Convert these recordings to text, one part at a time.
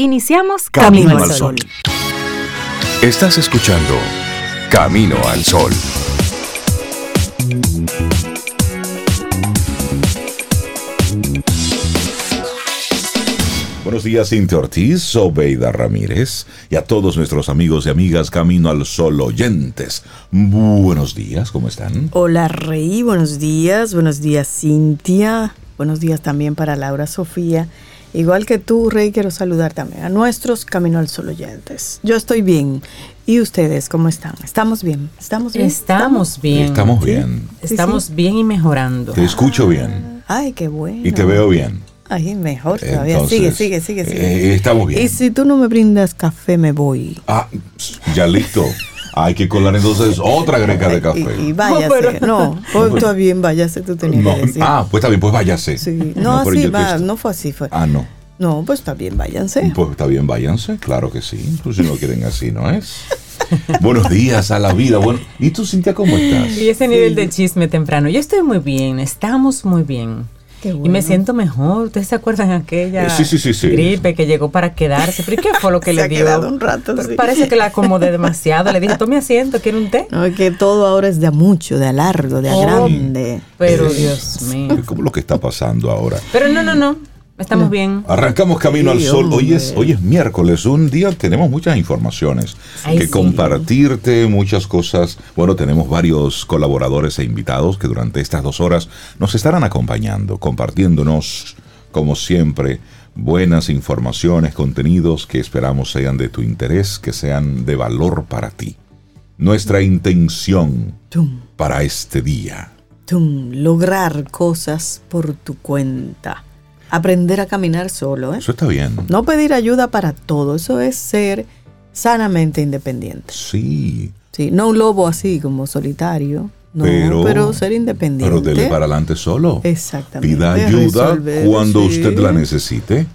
Iniciamos Camino, al Sol. Estás escuchando Camino al Sol. Buenos días, Cintia Ortiz, Sobeida Ramírez y a todos nuestros amigos y amigas Camino al Sol oyentes. Buenos días, ¿cómo están? Hola, Rey, buenos días. Buenos días, Cintia. Buenos días también para Laura Sofía. Igual que tú, Rey, quiero saludar también a nuestros Camino al Sol oyentes. Yo estoy bien. ¿Y ustedes cómo están? ¿Estamos bien? ¿Estamos bien? Estamos bien. Estamos bien. Estamos bien y mejorando. Te escucho bien. Ay, qué bueno. Y te veo bien. Ay, mejor todavía. sigue, sigue, sigue, sigue. Eh, estamos bien. Y si tú no me brindas café, me voy. Ah, ya listo. Hay que colar entonces otra greca de café. Y, y váyase. No, pues está bien, váyase, tú tenías No, que decir. ah, pues está bien, pues váyase. Sí. No, pero así te va, no fue así. Fue. Ah, no. No, pues está bien, váyanse. Pues está bien, váyanse, claro que sí. Pues si no quieren así, ¿no es? Buenos días a la vida. Bueno, ¿y tú, Cintia, cómo estás? Y ese nivel de chisme temprano. Yo estoy muy bien, estamos muy bien. Qué Y me bueno. siento mejor. ¿Ustedes se acuerdan aquella Eh, sí, sí, sí, sí. gripe que llegó para quedarse? ¿Pero ¿y qué fue lo que Se le ha dio? quedado un rato. Parece que la acomodé demasiado. Le dije, tome asiento, ¿quiere un té? No, es que todo ahora es de a mucho, de a largo, de a Oh. grande. Pero Dios mío. ¿Cómo lo que está pasando ahora? Pero no, no, no. Estamos bien. Arrancamos camino Sí, al sol. Hoy es, hoy es miércoles, un día tenemos muchas informaciones Ay, que sí. compartirte, muchas cosas. Bueno, tenemos varios colaboradores e invitados que durante estas dos horas nos estarán acompañando, compartiéndonos, como siempre, buenas informaciones, contenidos que esperamos sean de tu interés, que sean de valor para ti. Nuestra intención Tum, para este día. tum, lograr cosas por tu cuenta. Aprender a caminar solo, ¿eh? Eso está bien. No pedir ayuda para todo, eso es ser sanamente independiente. Sí. Sí, no un lobo así como solitario, no, Pero- pero, ser independiente. Pero dele para adelante solo. Exactamente. Pida ayuda resolver, cuando sí. usted la necesite.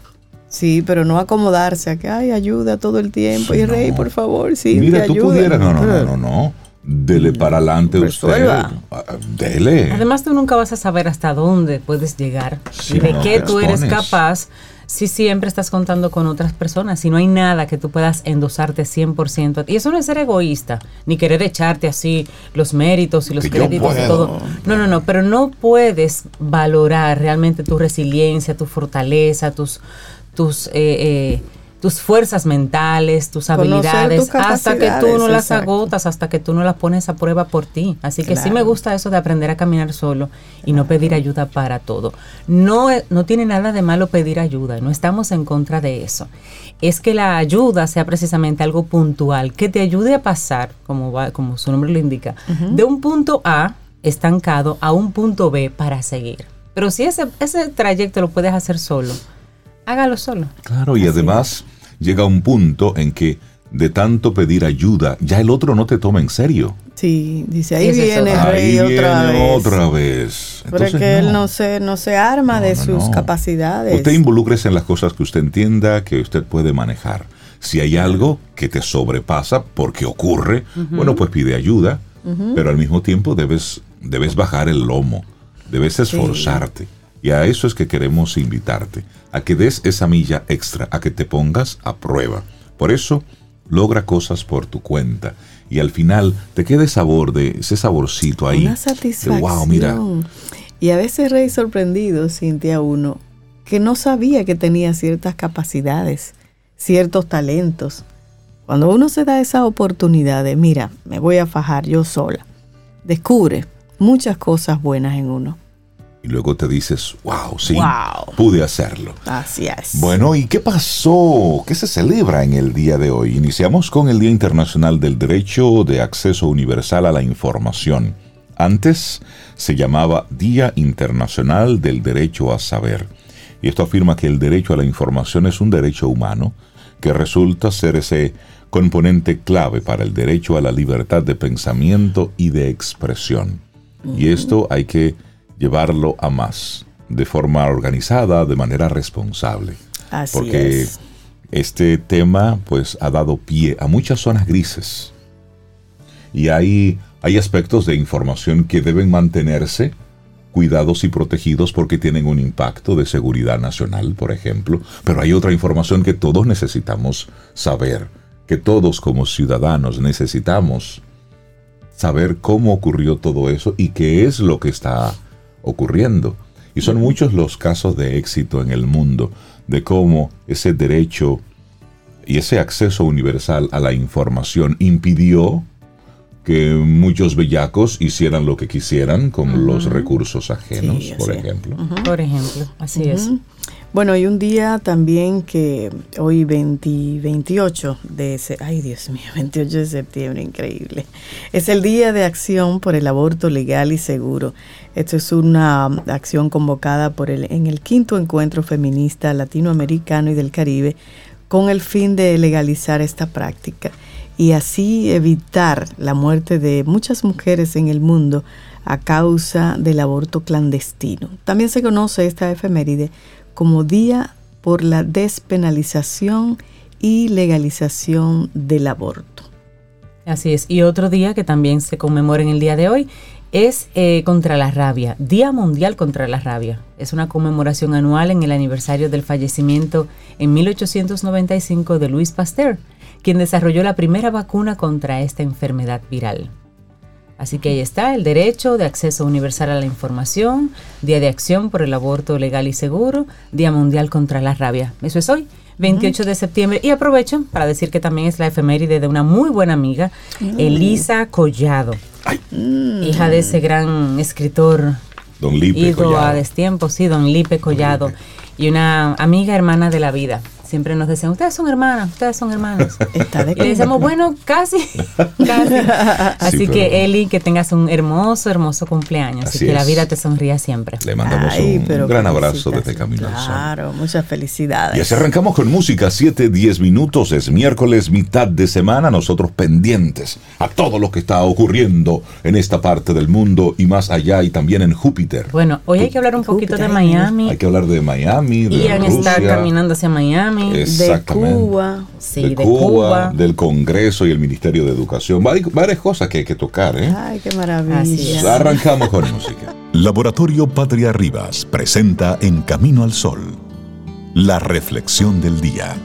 Sí, pero no acomodarse a que hay ayuda todo el tiempo. Sí, y rey, por favor, sí. Mira, te tú ayuda. pudieras. No, no, no, no, no. Dele para adelante usted. Resuelva. Ah, Dele. Además, tú nunca vas a saber hasta dónde puedes llegar Sí, y de no, qué tú eres capaz si siempre estás contando con otras personas, si no hay nada que tú puedas endosarte 100%. a ti. Y eso no es ser egoísta, ni querer echarte así los méritos y los Que créditos y todo. No, no, no, pero no puedes valorar realmente tu resiliencia, tu fortaleza, tus, tus, eh, eh, tus fuerzas mentales, tus habilidades, tus hasta que tú no las exacto. agotas, hasta que tú no las pones a prueba por ti. Así que sí me gusta eso de aprender a caminar solo y no pedir ayuda para todo. No, e- no tiene nada de malo pedir ayuda, no estamos en contra de eso. Es que la ayuda sea precisamente algo puntual, que te ayude a pasar, como, va, como su nombre lo indica, de un punto A estancado a un punto B para seguir. Pero si ese, ese trayecto lo puedes hacer solo, hágalo solo. Claro, y además llega un punto en que de tanto pedir ayuda, ya el otro no te toma en serio. Sí, dice, ahí viene rey Ahí otra viene vez. otra vez. Pero es Entonces, que él no se, no se arma No, de no, sus no. capacidades. Usted involúcrese en las cosas que usted entienda, que usted puede manejar. Si hay algo que te sobrepasa porque ocurre, bueno, pues pide ayuda, pero al mismo tiempo debes, debes bajar el lomo, debes esforzarte. Y a eso es que queremos invitarte, a que des esa milla extra, a que te pongas a prueba. Por eso, logra cosas por tu cuenta. Y al final te quede sabor de ese saborcito ahí. Una de, satisfacción. wow, mira, Y a veces rey sorprendido, Cintia, uno, que no sabía que tenía ciertas capacidades, ciertos talentos. Cuando uno se da esa oportunidad de, mira, me voy a fajar yo sola, descubre muchas cosas buenas en uno. Y luego te dices, wow, sí, Wow. pude hacerlo. Así es. Bueno, ¿y qué pasó? ¿Qué se celebra en el día de hoy? Iniciamos con el Día Internacional del Derecho de Acceso Universal a la Información. Antes se llamaba Día Internacional del Derecho a Saber. Y esto afirma que el derecho a la información es un derecho humano que resulta ser ese componente clave para el derecho a la libertad de pensamiento y de expresión. Y esto hay que llevarlo a más, de forma organizada, de manera responsable. Así Porque es. este tema pues ha dado pie a muchas zonas grises. Y hay, hay aspectos de información que deben mantenerse cuidados y protegidos porque tienen un impacto de seguridad nacional, por ejemplo, pero hay otra información que todos necesitamos saber, que todos como ciudadanos necesitamos saber cómo ocurrió todo eso y qué es lo que está ocurriendo. Y son muchos los casos de éxito en el mundo de cómo ese derecho y ese acceso universal a la información impidió que muchos bellacos hicieran lo que quisieran con los recursos ajenos, por ejemplo. Por ejemplo, así es. Bueno, hay un día también que hoy 28 de ese, ay Dios mío, 28 de septiembre, increíble. Es el Día de Acción por el Aborto Legal y Seguro. Esto es una acción convocada por el, en el quinto encuentro feminista latinoamericano y del Caribe con el fin de legalizar esta práctica y así evitar la muerte de muchas mujeres en el mundo a causa del aborto clandestino. También se conoce esta efeméride como Día por la Despenalización y Legalización del Aborto. Así es. Y otro día que también se conmemora en el día de hoy es eh, contra la rabia, Día Mundial contra la Rabia. Es una conmemoración anual en el aniversario del fallecimiento en 1895 de Louis Pasteur, quien desarrolló la primera vacuna contra esta enfermedad viral. Así que ahí está, el derecho de acceso universal a la información, Día de Acción por el Aborto Legal y Seguro, Día Mundial contra la Rabia. Eso es hoy, 28 de septiembre. Y aprovecho para decir que también es la efeméride de una muy buena amiga, mm. Elisa Collado, hija de ese gran escritor. Don Lipe Collado. a destiempo, sí, don Lipe Collado. Y una amiga hermana de la vida siempre nos decían, ustedes son hermanas, ustedes son hermanos. y le decimos, bueno, casi, casi. Así que Eli, que tengas un hermoso, hermoso cumpleaños y que la vida te sonría siempre. Le mandamos un gran abrazo desde Camino al Sol. Claro, muchas felicidades. Y así arrancamos con música, 7, 10 minutos, es miércoles, mitad de semana, nosotros pendientes a todo lo que está ocurriendo en esta parte del mundo y más allá y también en Júpiter. Bueno, hoy hay que hablar un poquito de Miami. Hay que hablar de Miami, de Ian está caminando hacia Miami de Cuba, de, Cuba, del Congreso y el Ministerio de Educación. varias cosas que hay que tocar, ¿eh? Ay, qué maravilla. Arrancamos con música. Laboratorio Patria Rivas presenta En Camino al Sol, la reflexión del día.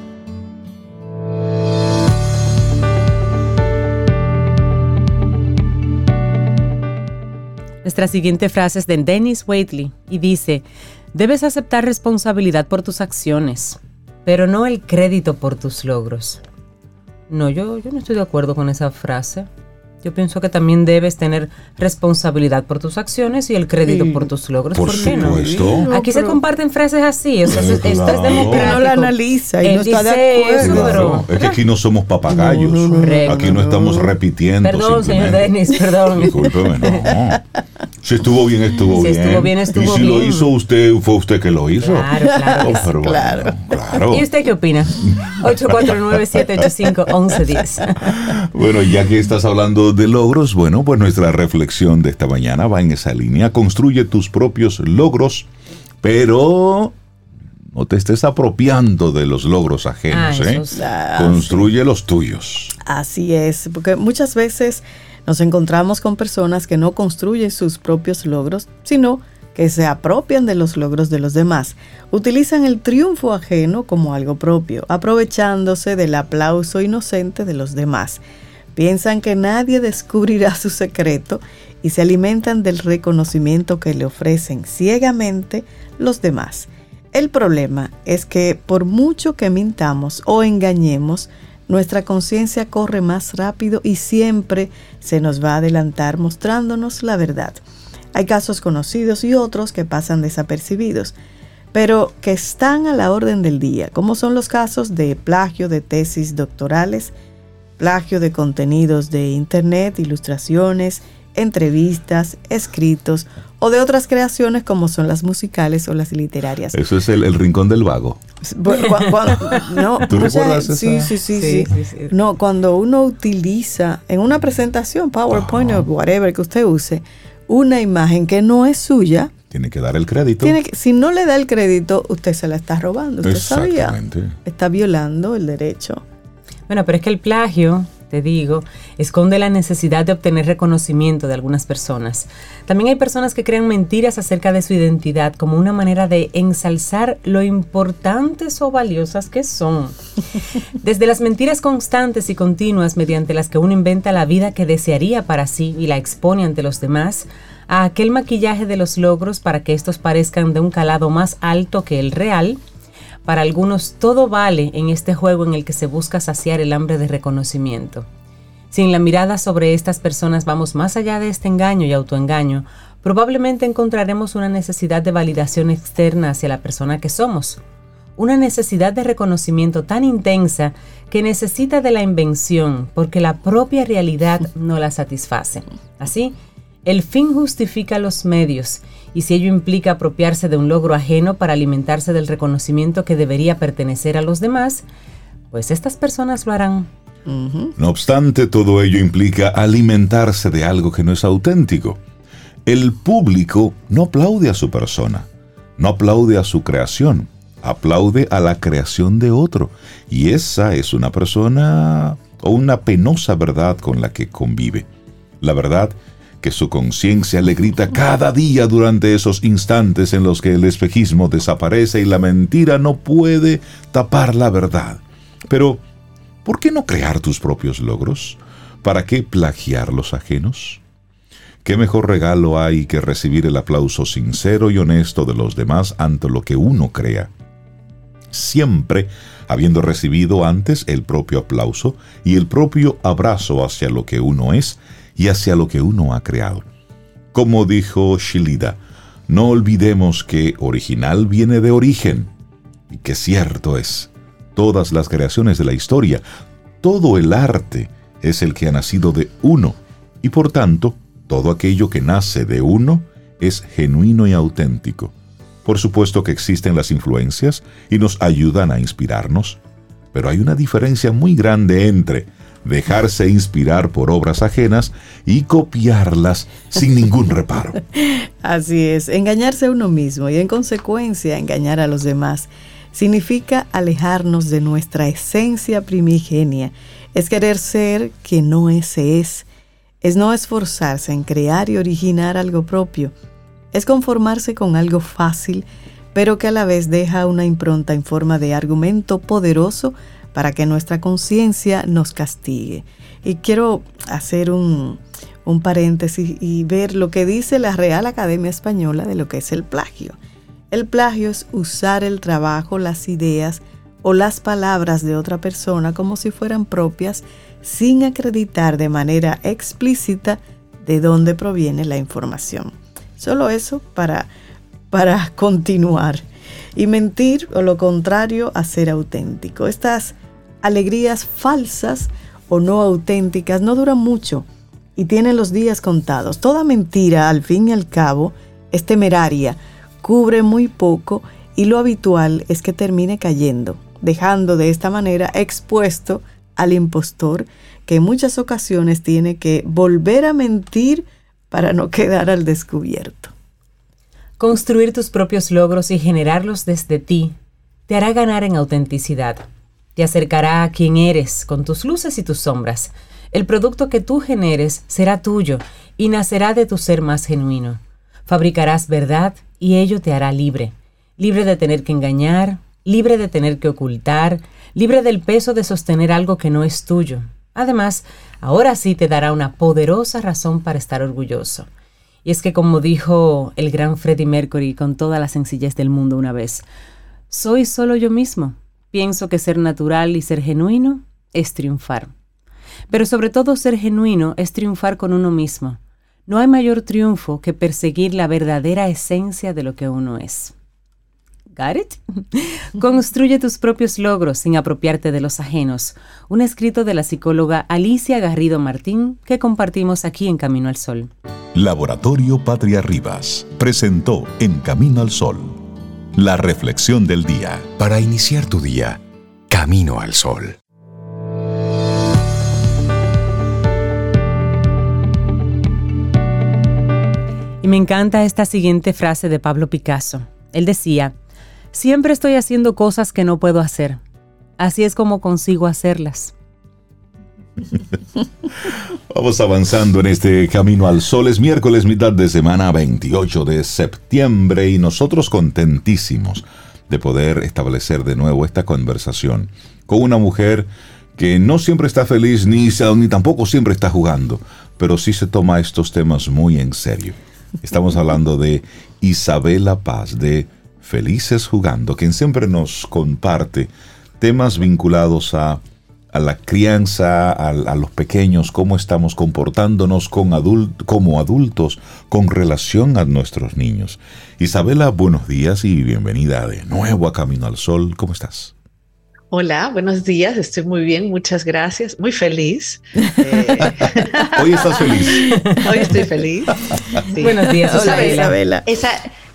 Nuestra siguiente frase es de Dennis Waitley y dice, debes aceptar responsabilidad por tus acciones pero no el crédito por tus logros. No, yo, yo no estoy de acuerdo con esa frase. Yo pienso que también debes tener responsabilidad por tus acciones y el crédito por tus logros. ¿Por, qué no? Aquí se comparten frases así. O sea, esto es democrático. No la analiza y no está de acuerdo. Es que aquí no somos papagayos. aquí no estamos repitiendo. Perdón, señor Denis, perdón. Discúlpeme, no. Si estuvo bien, estuvo bien. Si estuvo bien, estuvo bien. Y si lo hizo usted, fue usted que lo hizo. Claro, claro. Oh, claro. claro. ¿Y usted qué opina? 849-785-1110. Bueno, ya que estás hablando de logros, bueno, pues nuestra reflexión de esta mañana va en esa línea. Construye tus propios logros, pero no te estés apropiando de los logros ajenos, ¿eh? Construye los tuyos. Así es, porque muchas veces nos encontramos con personas que no construyen sus propios logros, sino que se apropian de los logros de los demás. Utilizan el triunfo ajeno como algo propio, aprovechándose del aplauso inocente de los demás. Piensan que nadie descubrirá su secreto y se alimentan del reconocimiento que le ofrecen ciegamente los demás. El problema es que por mucho que mintamos o engañemos, nuestra conciencia corre más rápido y siempre se nos va a adelantar mostrándonos la verdad. Hay casos conocidos y otros que pasan desapercibidos, pero que están a la orden del día, como son los casos de plagio de tesis doctorales, plagio de contenidos de Internet, ilustraciones, entrevistas, escritos o de otras creaciones como son las musicales o las literarias. Eso es el, rincón del vago. no, ¿Tú recuerdas sí, sí, sí, sí, No, cuando uno utiliza en una presentación, PowerPoint o whatever que usted use, una imagen que no es suya, tiene que dar el crédito. Tiene si no le da el crédito, usted se la está robando. Usted sabía. Está violando el derecho. Bueno, pero es que el plagio te digo, esconde la necesidad de obtener reconocimiento de algunas personas. También hay personas que crean mentiras acerca de su identidad como una manera de ensalzar lo importantes o valiosas que son. Desde las mentiras constantes y continuas mediante las que uno inventa la vida que desearía para sí y la expone ante los demás, a aquel maquillaje de los logros para que estos parezcan de un calado más alto que el real, para algunos todo vale en este juego en el que se busca saciar el hambre de reconocimiento. Si en la mirada sobre estas personas vamos más allá de este engaño y autoengaño, probablemente encontraremos una necesidad de validación externa hacia la persona que somos, una necesidad de reconocimiento tan intensa que necesita de la invención porque la propia realidad no la satisface. Así, el fin justifica los medios y si ello implica apropiarse de un logro ajeno para alimentarse del reconocimiento que debería pertenecer a los demás, pues estas personas lo harán. No obstante, todo ello implica alimentarse de algo que no es auténtico. El público no aplaude a su persona, no aplaude a su creación, aplaude a la creación de otro. Y esa es una persona o una penosa verdad con la que convive. La verdad que su conciencia le grita cada día durante esos instantes en los que el espejismo desaparece y la mentira no puede tapar la verdad. Pero, ¿por qué no crear tus propios logros? ¿Para qué plagiar los ajenos? ¿Qué mejor regalo hay que recibir el aplauso sincero y honesto de los demás ante lo que uno crea? Siempre habiendo recibido antes el propio aplauso y el propio abrazo hacia lo que uno es, y hacia lo que uno ha creado. Como dijo Shilida, no olvidemos que original viene de origen, y que cierto es, todas las creaciones de la historia, todo el arte es el que ha nacido de uno, y por tanto, todo aquello que nace de uno es genuino y auténtico. Por supuesto que existen las influencias y nos ayudan a inspirarnos, pero hay una diferencia muy grande entre dejarse inspirar por obras ajenas y copiarlas sin ningún reparo. Así es, engañarse a uno mismo y en consecuencia engañar a los demás significa alejarnos de nuestra esencia primigenia, es querer ser que no ese es, es no esforzarse en crear y originar algo propio, es conformarse con algo fácil, pero que a la vez deja una impronta en forma de argumento poderoso para que nuestra conciencia nos castigue. Y quiero hacer un, paréntesis y ver lo que dice la Real Academia Española de lo que es el plagio. El plagio es usar el trabajo, las ideas o las palabras de otra persona como si fueran propias sin acreditar de manera explícita de dónde proviene la información. Solo eso para, para continuar. Y mentir o lo contrario a ser auténtico. Estas alegrías falsas o no auténticas no duran mucho y tienen los días contados. Toda mentira, al fin y al cabo, es temeraria, cubre muy poco y lo habitual es que termine cayendo, dejando de esta manera expuesto al impostor que en muchas ocasiones tiene que volver a mentir para no quedar al descubierto. Construir tus propios logros y generarlos desde ti te hará ganar en autenticidad te acercará a quien eres con tus luces y tus sombras. El producto que tú generes será tuyo y nacerá de tu ser más genuino. Fabricarás verdad y ello te hará libre, libre de tener que engañar, libre de tener que ocultar, libre del peso de sostener algo que no es tuyo. Además, ahora sí te dará una poderosa razón para estar orgulloso. Y es que como dijo el gran Freddie Mercury con toda la sencillez del mundo una vez, soy solo yo mismo, Pienso que ser natural y ser genuino es triunfar. Pero sobre todo ser genuino es triunfar con uno mismo. No hay mayor triunfo que perseguir la verdadera esencia de lo que uno es. ¿Got it? Construye tus propios logros sin apropiarte de los ajenos. Un escrito de la psicóloga Alicia Garrido Martín que compartimos aquí en Camino al Sol. Laboratorio Patria Rivas presentó En Camino al Sol la reflexión del día. Para iniciar tu día, camino al sol. Y me encanta esta siguiente frase de Pablo Picasso. Él decía, siempre estoy haciendo cosas que no puedo hacer. Así es como consigo hacerlas. Vamos avanzando en este camino al sol. Es miércoles, mitad de semana, 28 de septiembre, y nosotros contentísimos de poder establecer de nuevo esta conversación con una mujer que no siempre está feliz ni, ni tampoco siempre está jugando, pero sí se toma estos temas muy en serio. Estamos hablando de Isabela Paz, de Felices Jugando, quien siempre nos comparte temas vinculados a, la crianza, a, los pequeños, cómo estamos comportándonos con como adultos con relación a nuestros niños. Isabela, buenos días y bienvenida de nuevo a Camino al Sol. ¿Cómo estás? Hola, buenos días, estoy muy bien, muchas gracias, muy feliz. Hoy estás feliz. Hoy estoy feliz. Buenos días, Hola, Isabela. Esa,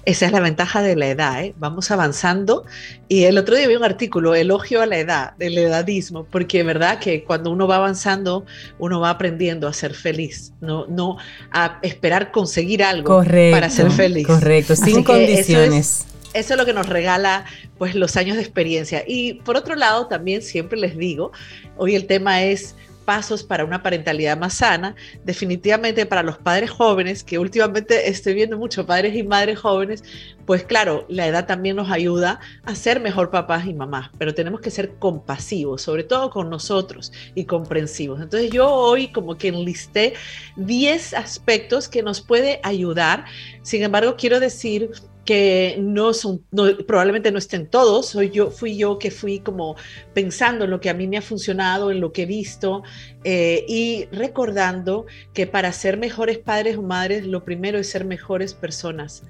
esa es la ventaja de la edad, ¿eh? vamos avanzando. Y el otro día vi un artículo, elogio a la edad, del edadismo, porque es verdad que cuando uno va avanzando, uno va aprendiendo a ser feliz, no, no a esperar conseguir algo para ser feliz. Correcto, sin condiciones eso es lo que nos regala pues los años de experiencia. Y por otro lado, también siempre les digo, hoy el tema es pasos para una parentalidad más sana. Definitivamente para los padres jóvenes, que últimamente estoy viendo mucho padres y madres jóvenes, pues claro, la edad también nos ayuda a ser mejor papás y mamás, pero tenemos que ser compasivos, sobre todo con nosotros y comprensivos. Entonces yo hoy como que enlisté 10 aspectos que nos puede ayudar. Sin embargo, quiero decir que no son, probablemente no estén todos, soy yo, fui yo que fui como pensando en lo que a mí me ha funcionado, en lo que he visto eh, y recordando que para ser mejores padres o madres, lo primero es ser mejores personas.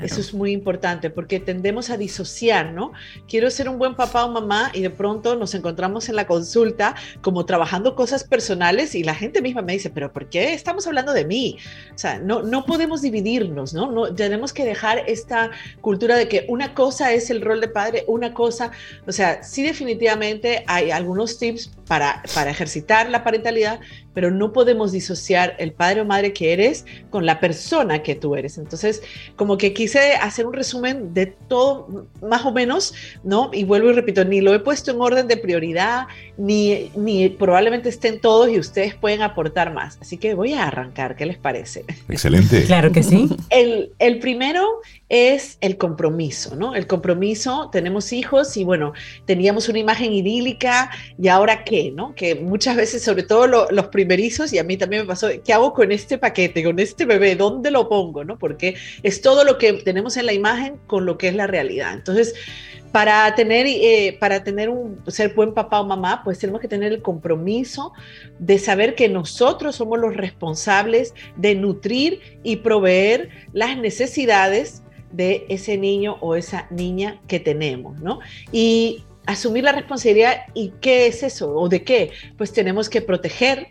Eso es muy importante porque tendemos a disociar, ¿no? Quiero ser un buen papá o mamá y de pronto nos encontramos en la consulta como trabajando cosas personales y la gente misma me dice, pero ¿por qué estamos hablando de mí? O sea, no, no podemos dividirnos, ¿no? no tenemos que dejar esta cultura de que una cosa es el rol de padre, una cosa, o sea, sí definitivamente hay algunos tips para, para ejercitar la parentalidad, pero no podemos disociar el padre o madre que eres con la persona que tú eres. Entonces, como que quise hacer un resumen de todo, más o menos, ¿no? Y vuelvo y repito, ni lo he puesto en orden de prioridad, ni, ni probablemente estén todos y ustedes pueden aportar más. Así que voy a arrancar, ¿qué les parece? Excelente. claro que sí. El, el primero es el compromiso, ¿no? El compromiso, tenemos hijos y bueno, teníamos una imagen idílica y ahora qué, ¿no? Que muchas veces, sobre todo los primerizos, y a mí también me pasó, ¿qué hago con este paquete, con este bebé? ¿Dónde lo pongo, no? Porque es todo lo que tenemos en la imagen con lo que es la realidad. Entonces, para tener, eh, para tener un, ser buen papá o mamá, pues tenemos que tener el compromiso de saber que nosotros somos los responsables de nutrir y proveer las necesidades de ese niño o esa niña que tenemos, ¿no? Y asumir la responsabilidad, ¿y qué es eso? ¿O de qué? Pues tenemos que proteger,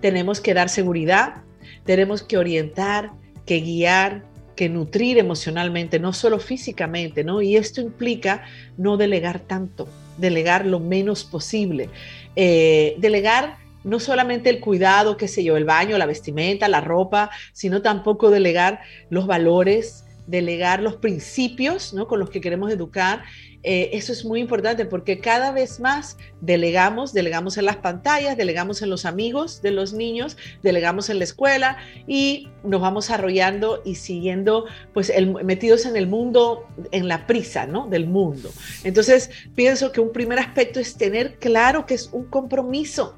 tenemos que dar seguridad, tenemos que orientar, que guiar, que nutrir emocionalmente, no solo físicamente, ¿no? Y esto implica no delegar tanto, delegar lo menos posible, eh, delegar no solamente el cuidado, qué sé yo, el baño, la vestimenta, la ropa, sino tampoco delegar los valores, delegar los principios ¿no? con los que queremos educar. Eh, eso es muy importante porque cada vez más delegamos, delegamos en las pantallas, delegamos en los amigos de los niños, delegamos en la escuela y nos vamos arrollando y siguiendo, pues metidos en el mundo, en la prisa ¿no? del mundo. Entonces, pienso que un primer aspecto es tener claro que es un compromiso.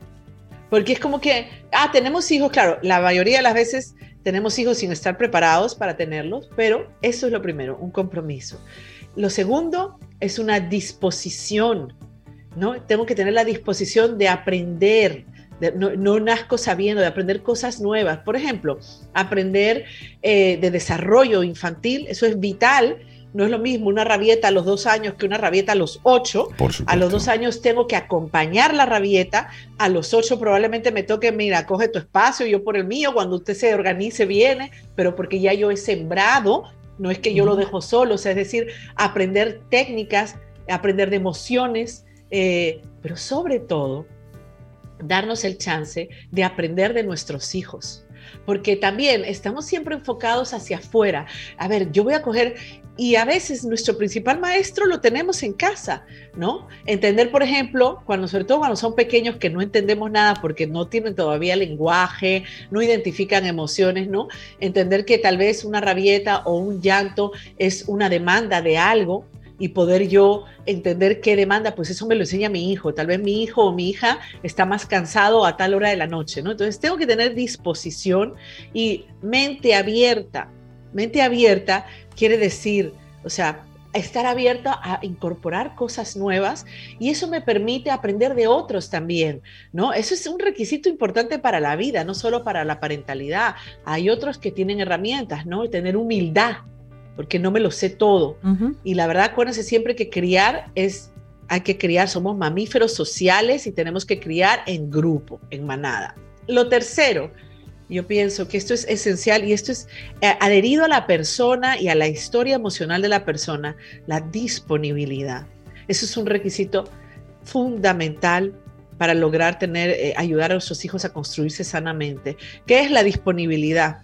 Porque es como que, ah, tenemos hijos, claro, la mayoría de las veces tenemos hijos sin estar preparados para tenerlos, pero eso es lo primero, un compromiso. Lo segundo es una disposición, ¿no? Tengo que tener la disposición de aprender, no, no, nazco sabiendo, de aprender cosas nuevas. Por ejemplo, aprender eh, de desarrollo infantil, eso es vital no es lo mismo una rabieta a los dos años que una rabieta a los ocho. A los dos años tengo que acompañar la rabieta. A los ocho probablemente me toque, mira, coge tu espacio, yo por el mío. Cuando usted se organice, viene, pero porque ya yo he sembrado, no es que yo lo dejo solo. es decir, aprender técnicas, aprender de emociones, eh, pero sobre todo, darnos el chance de aprender de nuestros hijos porque también estamos siempre enfocados hacia afuera. A ver, yo voy a coger y a veces nuestro principal maestro lo tenemos en casa, ¿no? Entender, por ejemplo, cuando sobre todo cuando son pequeños que no entendemos nada porque no tienen todavía lenguaje, no identifican emociones, ¿no? Entender que tal vez una rabieta o un llanto es una demanda de algo y poder yo entender qué demanda, pues eso me lo enseña mi hijo. Tal vez mi hijo o mi hija está más cansado a tal hora de la noche, ¿no? Entonces tengo que tener disposición y mente abierta. Mente abierta quiere decir, o sea, estar abierta a incorporar cosas nuevas y eso me permite aprender de otros también, ¿no? Eso es un requisito importante para la vida, no solo para la parentalidad. Hay otros que tienen herramientas, ¿no? Tener humildad porque no me lo sé todo. Y la verdad, acuérdense siempre que criar es, hay que criar, somos mamíferos sociales y tenemos que criar en grupo, en manada. Lo tercero, yo pienso que esto es esencial y esto es eh, adherido a la persona y a la historia emocional de la persona, la disponibilidad. Eso es un requisito fundamental para lograr tener, eh, ayudar a nuestros hijos a construirse sanamente. ¿Qué es la disponibilidad?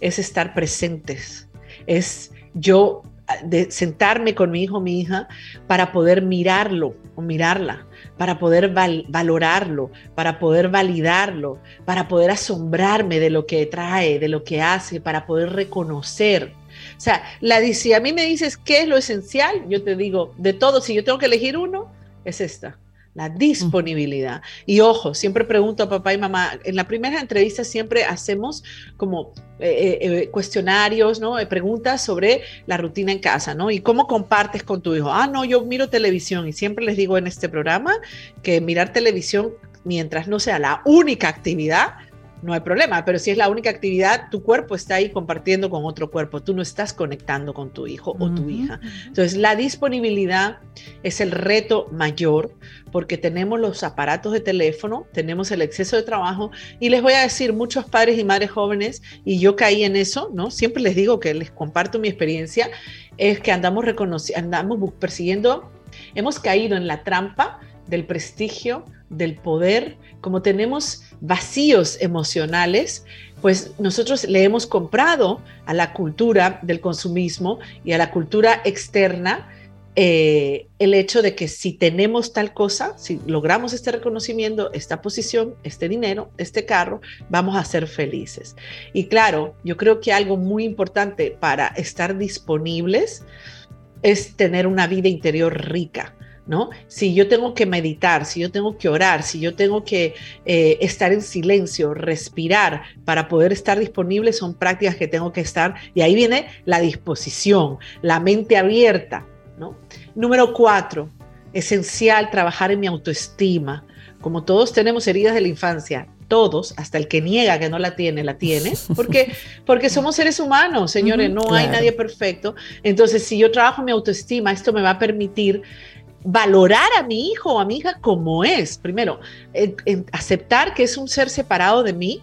Es estar presentes, es yo de sentarme con mi hijo o mi hija para poder mirarlo o mirarla, para poder valorarlo, para poder validarlo, para poder asombrarme de lo que trae, de lo que hace, para poder reconocer. O sea, la, si a mí me dices qué es lo esencial, yo te digo, de todo, si yo tengo que elegir uno, es esta la disponibilidad. Y ojo, siempre pregunto a papá y mamá, en la primera entrevista siempre hacemos como eh, eh, eh, cuestionarios, ¿no? preguntas sobre la rutina en casa, ¿no? Y cómo compartes con tu hijo. Ah, no, yo miro televisión y siempre les digo en este programa que mirar televisión mientras no sea la única actividad, no hay problema, pero si es la única actividad, tu cuerpo está ahí compartiendo con otro cuerpo, tú no estás conectando con tu hijo o tu hija. Entonces, la disponibilidad es el reto mayor porque tenemos los aparatos de teléfono, tenemos el exceso de trabajo y les voy a decir, muchos padres y madres jóvenes, y yo caí en eso, ¿no? Siempre les digo que les comparto mi experiencia, es que andamos, andamos persiguiendo, hemos caído en la trampa del prestigio, del poder, como tenemos vacíos emocionales, pues nosotros le hemos comprado a la cultura del consumismo y a la cultura externa eh, el hecho de que si tenemos tal cosa, si logramos este reconocimiento, esta posición, este dinero, este carro, vamos a ser felices. Y claro, yo creo que algo muy importante para estar disponibles es tener una vida interior rica ¿no? Si yo tengo que meditar, si yo tengo que orar, si yo tengo que eh, estar en silencio, respirar para poder estar disponible, son prácticas que tengo que estar. Y ahí viene la disposición, la mente abierta, ¿no? Número cuatro, esencial trabajar en mi autoestima. Como todos tenemos heridas de la infancia, todos, hasta el que niega que no la tiene, la tiene, porque, porque somos seres humanos, señores, no hay nadie perfecto. Entonces, si yo trabajo mi autoestima, esto me va a permitir valorar a mi hijo o a mi hija como es. Primero, aceptar que es un ser separado de mí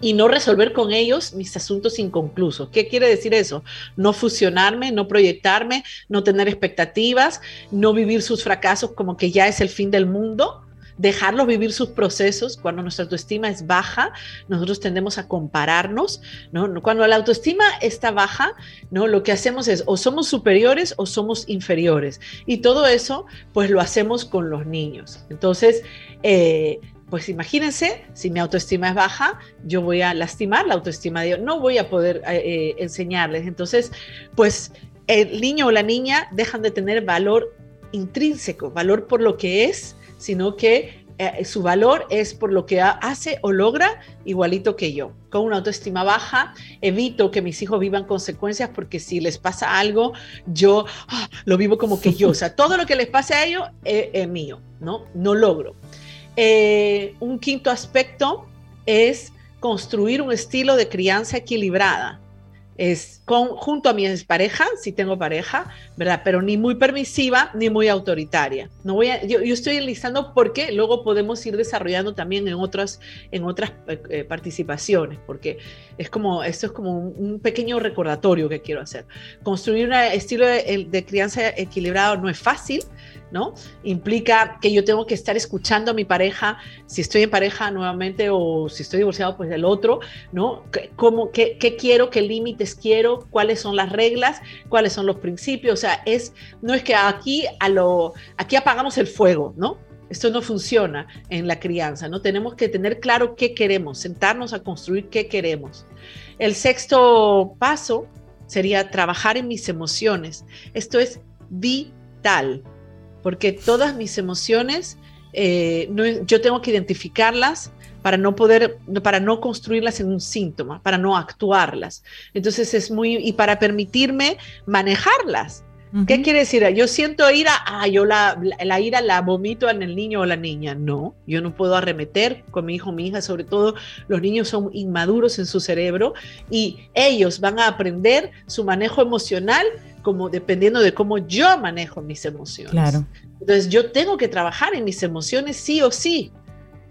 y no resolver con ellos mis asuntos inconclusos. ¿Qué quiere decir eso? No fusionarme, no proyectarme, no tener expectativas, no vivir sus fracasos como que ya es el fin del mundo, dejarlos vivir sus procesos. Cuando nuestra autoestima es baja, nosotros tendemos a compararnos, ¿no? Cuando la autoestima está baja, ¿no? Lo que hacemos es o somos superiores o somos inferiores. Y todo eso, pues lo hacemos con los niños. Entonces, eh, pues imagínense, si mi autoestima es baja, yo voy a lastimar la autoestima de ellos, no voy a poder eh, eh, enseñarles. Entonces, pues el niño o la niña dejan de tener valor intrínseco, valor por lo que es, sino que eh, su valor es por lo que hace o logra igualito que yo. Con una autoestima baja, evito que mis hijos vivan consecuencias porque si les pasa algo, yo ah, lo vivo como que yo. O sea, todo lo que les pase a ellos es, mío, ¿no? No logro. Eh, un quinto aspecto es construir un estilo de crianza equilibrada es con, junto a mi pareja, si tengo pareja, ¿verdad? Pero ni muy permisiva ni muy autoritaria. No voy a, yo, estoy enlistando porque luego podemos ir desarrollando también en otras, en otras eh, eh, participaciones, porque es como, esto es como un, pequeño recordatorio que quiero hacer. Construir un estilo de crianza equilibrado no es fácil, ¿no? Implica que yo tengo que estar escuchando a mi pareja, si estoy en pareja nuevamente o si estoy divorciado, pues del otro, ¿no? ¿Cómo, qué, qué quiero, qué límites quiero, cuáles son las reglas, cuáles son los principios? O sea, es, no es que aquí, a lo, aquí apagamos el fuego, ¿no? Esto no funciona en la crianza, ¿no? Tenemos que tener claro qué queremos, sentarnos a construir qué queremos. El sexto paso sería trabajar en mis emociones. Esto es vital, porque todas mis emociones, eh, yo tengo que identificarlas para no poder, para no construirlas en un síntoma, para no actuarlas. Entonces es muy, y para permitirme manejarlas. ¿Qué quiere decir? Yo siento ira, ah, yo la, la, ira la vomito en el niño o la niña. No, yo no puedo arremeter con mi hijo o mi hija, sobre todo los niños son inmaduros en su cerebro y ellos van a aprender su manejo emocional como dependiendo de cómo yo manejo mis emociones. Claro. Entonces yo tengo que trabajar en mis emociones sí o sí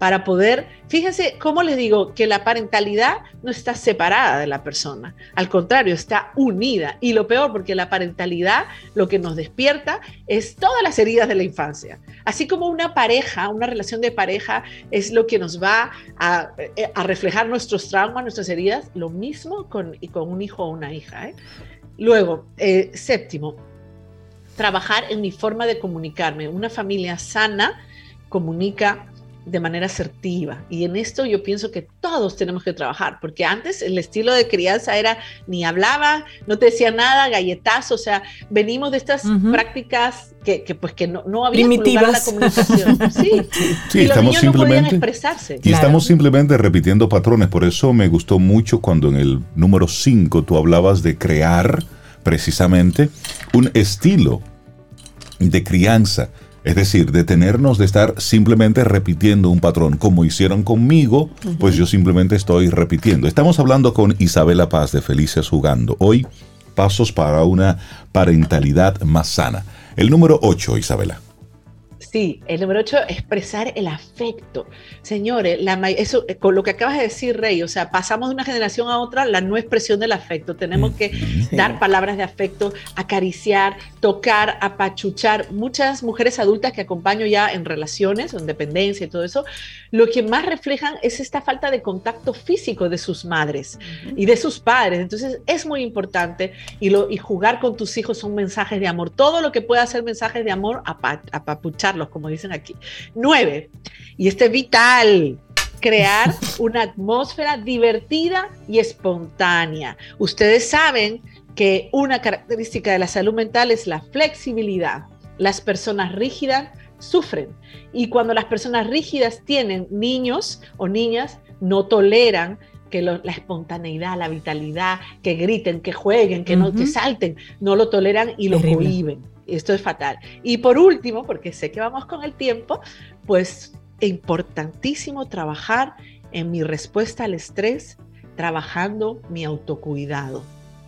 para poder, fíjense cómo les digo que la parentalidad no está separada de la persona, al contrario, está unida. Y lo peor, porque la parentalidad lo que nos despierta es todas las heridas de la infancia. Así como una pareja, una relación de pareja es lo que nos va a, eh, reflejar nuestros traumas, nuestras heridas, lo mismo con, y con un hijo o una hija. ¿eh? Luego, eh, séptimo, trabajar en mi forma de comunicarme. Una familia sana comunica de manera asertiva. Y en esto yo pienso que todos tenemos que trabajar, porque antes el estilo de crianza era ni hablaba, no te decía nada, galletazo, o sea, venimos de estas prácticas que, pues que no, no había lugar la comunicación. Sí, sí estamos simplemente, expresarse. Y estamos simplemente repitiendo patrones, por eso me gustó mucho cuando en el número 5 tú hablabas de crear precisamente un estilo de crianza es decir, detenernos de estar simplemente repitiendo un patrón. Como hicieron conmigo, pues yo simplemente estoy repitiendo. Estamos hablando con Isabela Paz de Felices Jugando. Hoy, pasos para una parentalidad más sana. El número 8, Isabela. Sí, el número 8, expresar el afecto. Señores, la, eso, eh, con lo que acabas de decir, Rey, o sea, pasamos de una generación a otra la no expresión del afecto. Tenemos que dar palabras de afecto, acariciar, tocar, apachuchar. Muchas mujeres adultas que acompaño ya en relaciones, en dependencia y todo eso, lo que más reflejan es esta falta de contacto físico de sus madres y de sus padres. Entonces, es muy importante y, lo, y jugar con tus hijos son mensajes de amor. Todo lo que pueda ser mensajes de amor, como dicen aquí. Nueve, y este es vital, crear una atmósfera divertida y espontánea. Ustedes saben que una característica de la salud mental es la flexibilidad. Las personas rígidas sufren y cuando las personas rígidas tienen niños o niñas, no toleran que la espontaneidad, la vitalidad, que griten, que jueguen, que no que salten, no lo toleran y lo prohíben. Esto es fatal. Y por último, porque sé que vamos con el tiempo, pues importantísimo trabajar en mi respuesta al estrés, trabajando mi autocuidado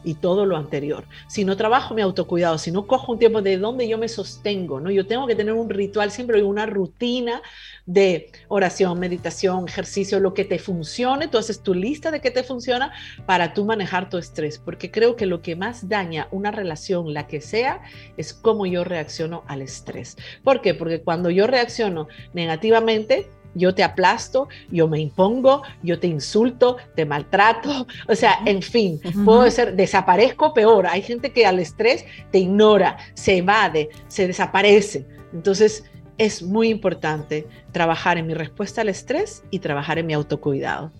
y todo lo anterior. Si no trabajo mi autocuidado, si no cojo un tiempo de donde yo me sostengo, ¿no? Yo tengo que tener un ritual, siempre una rutina de oración, meditación, ejercicio, lo que te funcione, tú haces tu lista de qué te funciona para tú manejar tu estrés, porque creo que lo que más daña una relación, la que sea, es cómo yo reacciono al estrés. ¿Por qué? Porque cuando yo reacciono negativamente, yo te aplasto, yo me impongo, yo te insulto, te maltrato, o sea, en fin, puedo ser, desaparezco peor. Hay gente que al estrés te ignora, se evade, se desaparece. Entonces, es muy importante trabajar en mi respuesta al estrés y trabajar en mi autocuidado.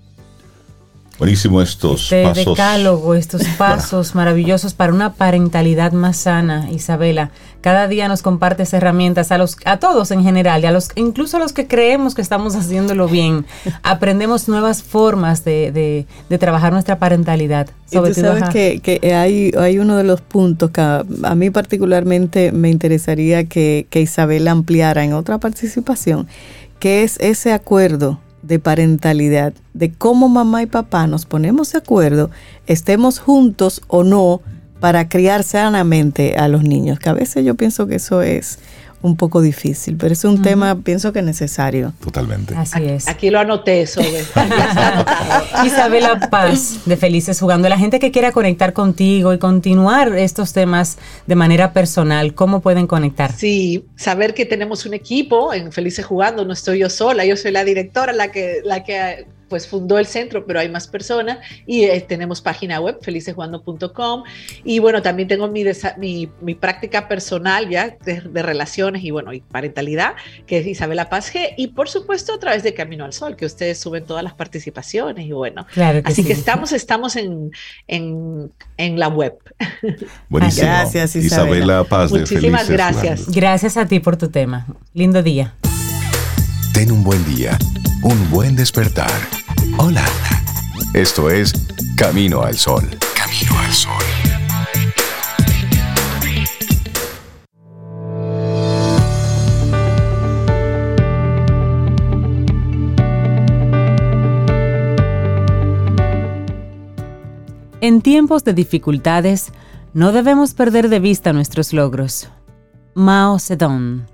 Buenísimo estos este pasos. decálogo, estos pasos maravillosos para una parentalidad más sana, Isabela. Cada día nos compartes herramientas a los a todos en general, y a los incluso a los que creemos que estamos haciéndolo bien. Aprendemos nuevas formas de, trabajar nuestra parentalidad. Sobre y tú sabes que, que, hay, hay uno de los puntos que a, mí particularmente me interesaría que, que Isabela ampliara en otra participación, que es ese acuerdo de parentalidad, de cómo mamá y papá nos ponemos de acuerdo, estemos juntos o no, para criar sanamente a los niños, que a veces yo pienso que eso es un poco difícil, pero es un tema, pienso que necesario. Totalmente. Así es. Aquí lo anoté eso. Isabela Paz, de Felices Jugando. La gente que quiera conectar contigo y continuar estos temas de manera personal, ¿cómo pueden conectar? Sí, saber que tenemos un equipo en Felices Jugando, no estoy yo sola, yo soy la directora, la que, la que pues fundó el centro, pero hay más personas y eh, tenemos página web, felicesjugando.com y bueno, también tengo mi, mi, práctica personal ya de, relaciones y bueno, y parentalidad, que es Isabela Paz G y por supuesto a través de Camino al Sol, que ustedes suben todas las participaciones y bueno, así que estamos, estamos en, en, en la web. Buenísimo. Gracias Isabela, Isabela Paz de Muchísimas gracias. Gracias a ti por tu tema. Lindo día. Ten un buen día, un buen despertar. Hola. Esto es Camino al Sol. Camino al Sol. En tiempos de dificultades, no debemos perder de vista nuestros logros. Mao Zedong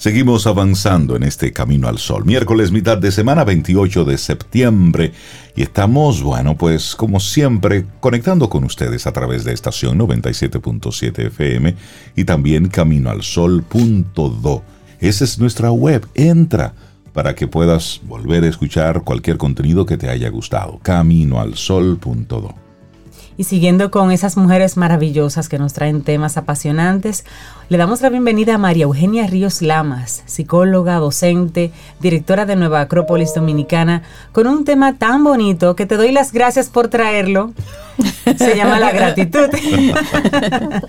Seguimos avanzando en este camino al sol. Miércoles, mitad de semana, 28 de septiembre. Y estamos, bueno, pues como siempre, conectando con ustedes a través de estación 97.7 FM y también caminoalsol.do. Esa es nuestra web. Entra para que puedas volver a escuchar cualquier contenido que te haya gustado. Caminoalsol.do. Y siguiendo con esas mujeres maravillosas que nos traen temas apasionantes, le damos la bienvenida a María Eugenia Ríos Lamas, psicóloga, docente, directora de Nueva Acrópolis Dominicana, con un tema tan bonito que te doy las gracias por traerlo. Se llama la gratitud.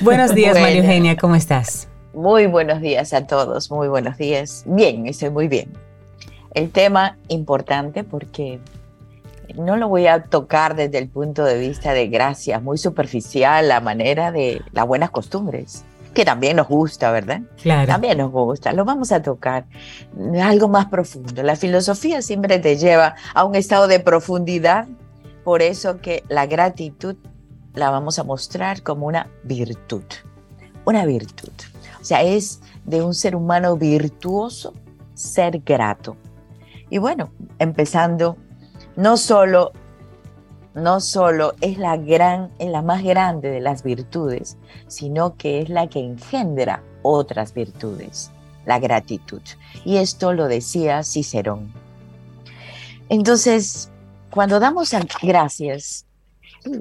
buenos días, María Eugenia, ¿cómo estás? Muy buenos días a todos, muy buenos días. Bien, estoy muy bien. El tema importante porque no lo voy a tocar desde el punto de vista de gracias, muy superficial, la manera de las buenas costumbres, que también nos gusta, ¿verdad? Claro. También nos gusta, lo vamos a tocar algo más profundo. La filosofía siempre te lleva a un estado de profundidad, por eso que la gratitud la vamos a mostrar como una virtud, una virtud. O sea, es de un ser humano virtuoso ser grato. Y bueno, empezando no solo, no solo es la, gran, es la más grande de las virtudes, sino que es la que engendra otras virtudes, la gratitud. Y esto lo decía Cicerón. Entonces, cuando damos gracias,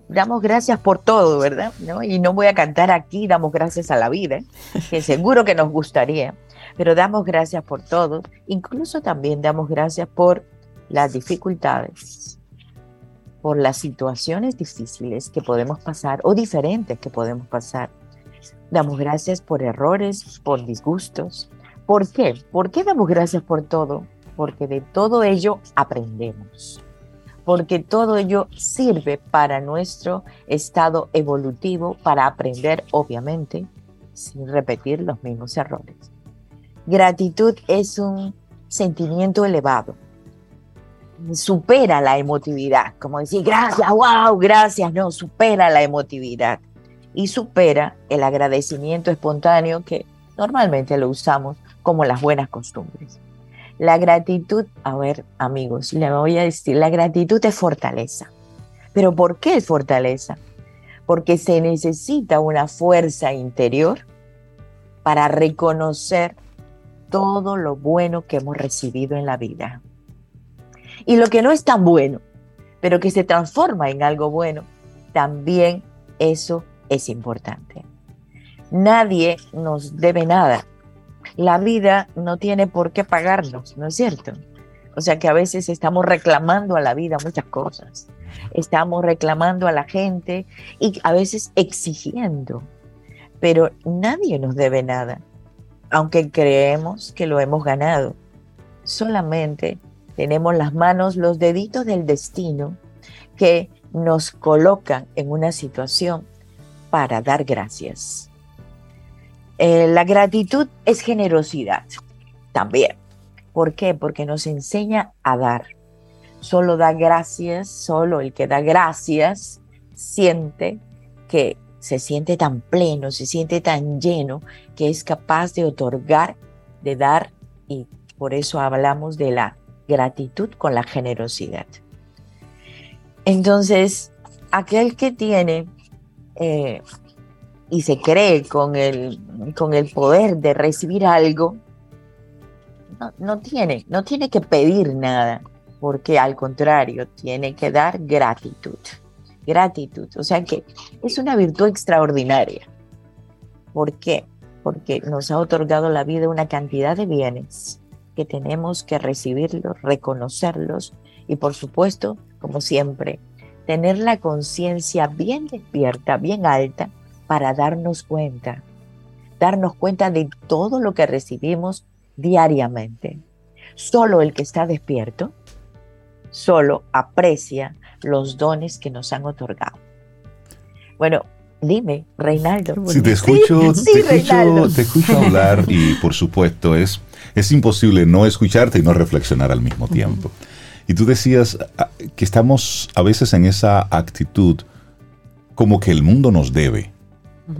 damos gracias por todo, ¿verdad? Y no voy a cantar aquí, damos gracias a la vida, que seguro que nos gustaría, pero damos gracias por todo, incluso también damos gracias por las dificultades, por las situaciones difíciles que podemos pasar o diferentes que podemos pasar. Damos gracias por errores, por disgustos. ¿Por qué? ¿Por qué damos gracias por todo? Porque de todo ello aprendemos. Porque todo ello sirve para nuestro estado evolutivo, para aprender, obviamente, sin repetir los mismos errores. Gratitud es un sentimiento elevado, supera la emotividad, como decir gracias, wow, gracias, no, supera la emotividad y supera el agradecimiento espontáneo que normalmente lo usamos como las buenas costumbres. La gratitud, a ver amigos, le voy a decir, la gratitud es fortaleza. ¿Pero por qué es fortaleza? Porque se necesita una fuerza interior para reconocer todo lo bueno que hemos recibido en la vida y lo que no es tan bueno, pero que se transforma en algo bueno, también eso es importante. Nadie nos debe nada. La vida no tiene por qué pagarnos, ¿no es cierto? O sea que a veces estamos reclamando a la vida muchas cosas. Estamos reclamando a la gente y a veces exigiendo. Pero nadie nos debe nada, aunque creemos que lo hemos ganado. Solamente tenemos las manos, los deditos del destino que nos colocan en una situación para dar gracias. Eh, la gratitud es generosidad también. ¿Por qué? Porque nos enseña a dar. Solo da gracias, solo el que da gracias siente que se siente tan pleno, se siente tan lleno, que es capaz de otorgar, de dar, y por eso hablamos de la gratitud con la generosidad. Entonces, aquel que tiene eh, y se cree con el, con el poder de recibir algo, no, tiene, no tiene que pedir nada, porque al contrario, tiene que dar gratitud. Gratitud, o sea que es una virtud extraordinaria. ¿Por qué? Porque nos ha otorgado la vida una cantidad de bienes que tenemos que recibirlos, reconocerlos y por supuesto, como siempre, tener la conciencia bien despierta, bien alta, para darnos cuenta, darnos cuenta de todo lo que recibimos diariamente. Solo el que está despierto, solo aprecia los dones que nos han otorgado. Bueno, dime, Reinaldo. Si te escucho, te, escucho hablar y por supuesto es, es imposible no escucharte y no reflexionar al mismo tiempo. Y tú decías ah, que estamos a veces en esa actitud como que el mundo nos debe.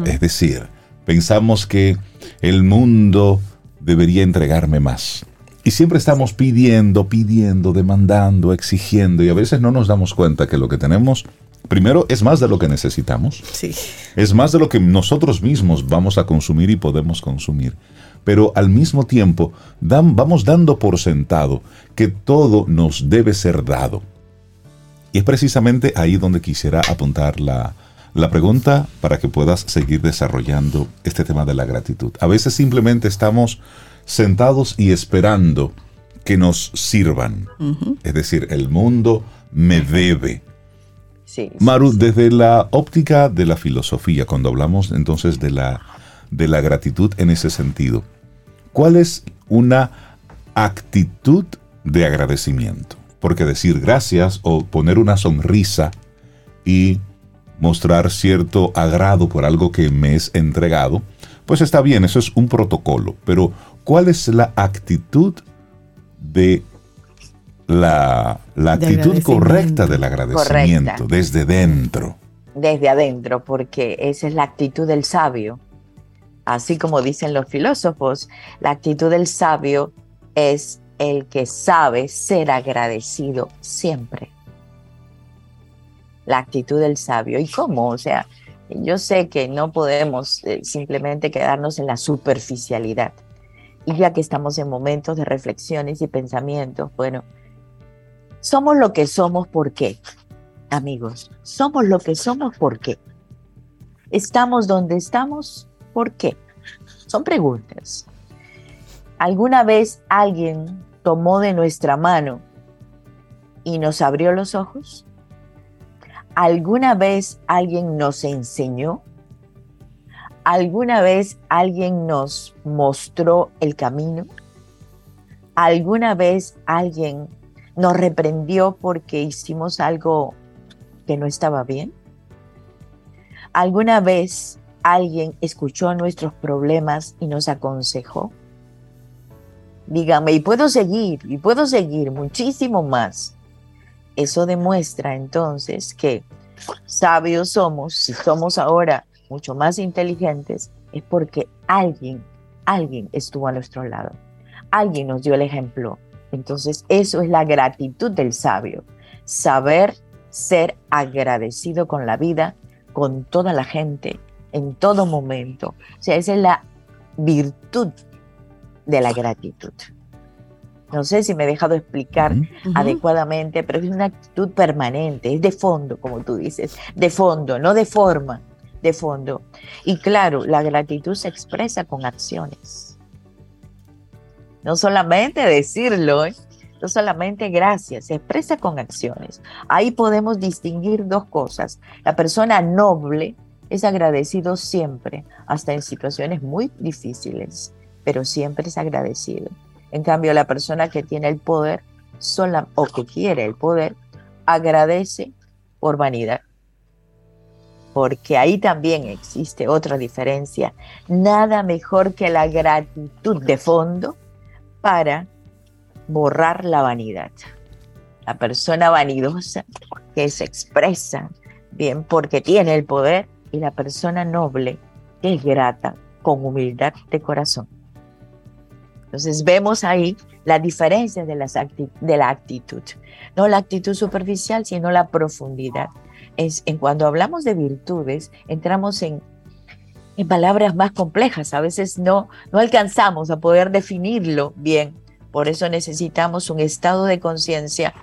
Es decir, pensamos que el mundo debería entregarme más. Y siempre estamos pidiendo, pidiendo, demandando, exigiendo y a veces no nos damos cuenta que lo que tenemos, primero, es más de lo que necesitamos. Sí. Es más de lo que nosotros mismos vamos a consumir y podemos consumir. Pero al mismo tiempo vamos dando por sentado que todo nos debe ser dado. Y es precisamente ahí donde quisiera apuntar la, la pregunta para que puedas seguir desarrollando este tema de la gratitud. A veces simplemente estamos sentados y esperando que nos sirvan. Es decir, el mundo me debe. Maru, desde la óptica de la filosofía, cuando hablamos entonces de la, de la gratitud en ese sentido, ¿cuál es una actitud de agradecimiento? Porque decir gracias o poner una sonrisa y mostrar cierto agrado por algo que me es entregado, pues está bien, eso es un protocolo, pero ¿cuál es la actitud de la, actitud correcta del agradecimiento desde dentro? Desde adentro, porque esa es la actitud del sabio. Así como dicen los filósofos, la actitud del sabio es el que sabe ser agradecido siempre la actitud del sabio. ¿Y cómo? O sea, yo sé que no podemos eh, simplemente quedarnos en la superficialidad. Y ya que estamos en momentos de reflexiones y pensamientos, bueno, somos lo que somos, ¿por qué? Amigos, somos lo que somos, ¿por qué? Estamos donde estamos, ¿por qué? Son preguntas. ¿Alguna vez alguien tomó de nuestra mano y nos abrió los ojos? ¿Alguna vez alguien nos enseñó? ¿Alguna vez alguien nos mostró el camino? ¿Alguna vez alguien nos reprendió porque hicimos algo que no estaba bien? ¿Alguna vez alguien escuchó nuestros problemas y nos aconsejó? Dígame, y puedo seguir, y puedo seguir muchísimo más. Eso demuestra entonces que sabios somos, si somos ahora mucho más inteligentes, es porque alguien, alguien estuvo a nuestro lado. Alguien nos dio el ejemplo. Entonces, eso es la gratitud del sabio. Saber ser agradecido con la vida, con toda la gente, en todo momento. O sea, esa es la virtud de la gratitud. No sé si me he dejado explicar adecuadamente, pero es una actitud permanente, es de fondo, como tú dices, de fondo, no de forma, de fondo. Y claro, la gratitud se expresa con acciones. No solamente decirlo, ¿eh? no solamente gracias, se expresa con acciones. Ahí podemos distinguir dos cosas. La persona noble es agradecido siempre, hasta en situaciones muy difíciles, pero siempre es agradecido. En cambio, la persona que tiene el poder sola, o que quiere el poder agradece por vanidad. Porque ahí también existe otra diferencia. Nada mejor que la gratitud de fondo para borrar la vanidad. La persona vanidosa que se expresa bien porque tiene el poder, y la persona noble es grata con humildad de corazón. Entonces vemos ahí la diferencia de, las de la actitud. No la actitud superficial, sino la profundidad. Es, en cuando hablamos de virtudes, entramos en, en palabras más complejas. A veces no, no alcanzamos a poder definirlo bien. Por eso necesitamos un estado de conciencia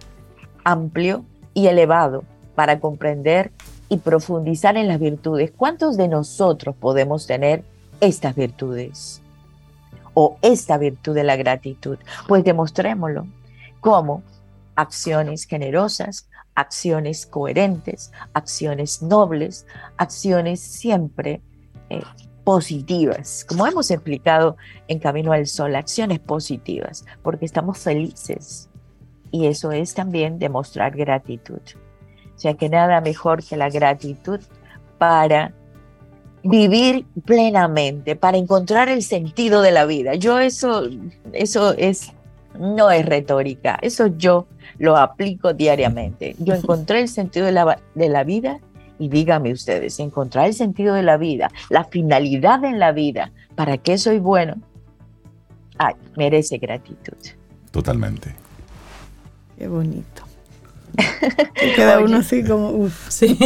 amplio y elevado para comprender y profundizar en las virtudes. ¿Cuántos de nosotros podemos tener estas virtudes? o esta virtud de la gratitud? Pues demostrémoslo. ¿Cómo? Acciones generosas, acciones coherentes, acciones nobles, acciones siempre eh, positivas. Como hemos explicado en Camino al Sol, acciones positivas, porque estamos felices. Y eso es también demostrar gratitud. O sea que nada mejor que la gratitud para vivir plenamente, para encontrar el sentido de la vida. Yo eso, eso es, no es retórica, eso yo lo aplico diariamente. Yo encontré el sentido de la, de la vida y dígame ustedes, encontrar el sentido de la vida, la finalidad en la vida, ¿para qué soy bueno? Ay, merece gratitud. Totalmente. Qué bonito. Queda uno así como, uff. Sí.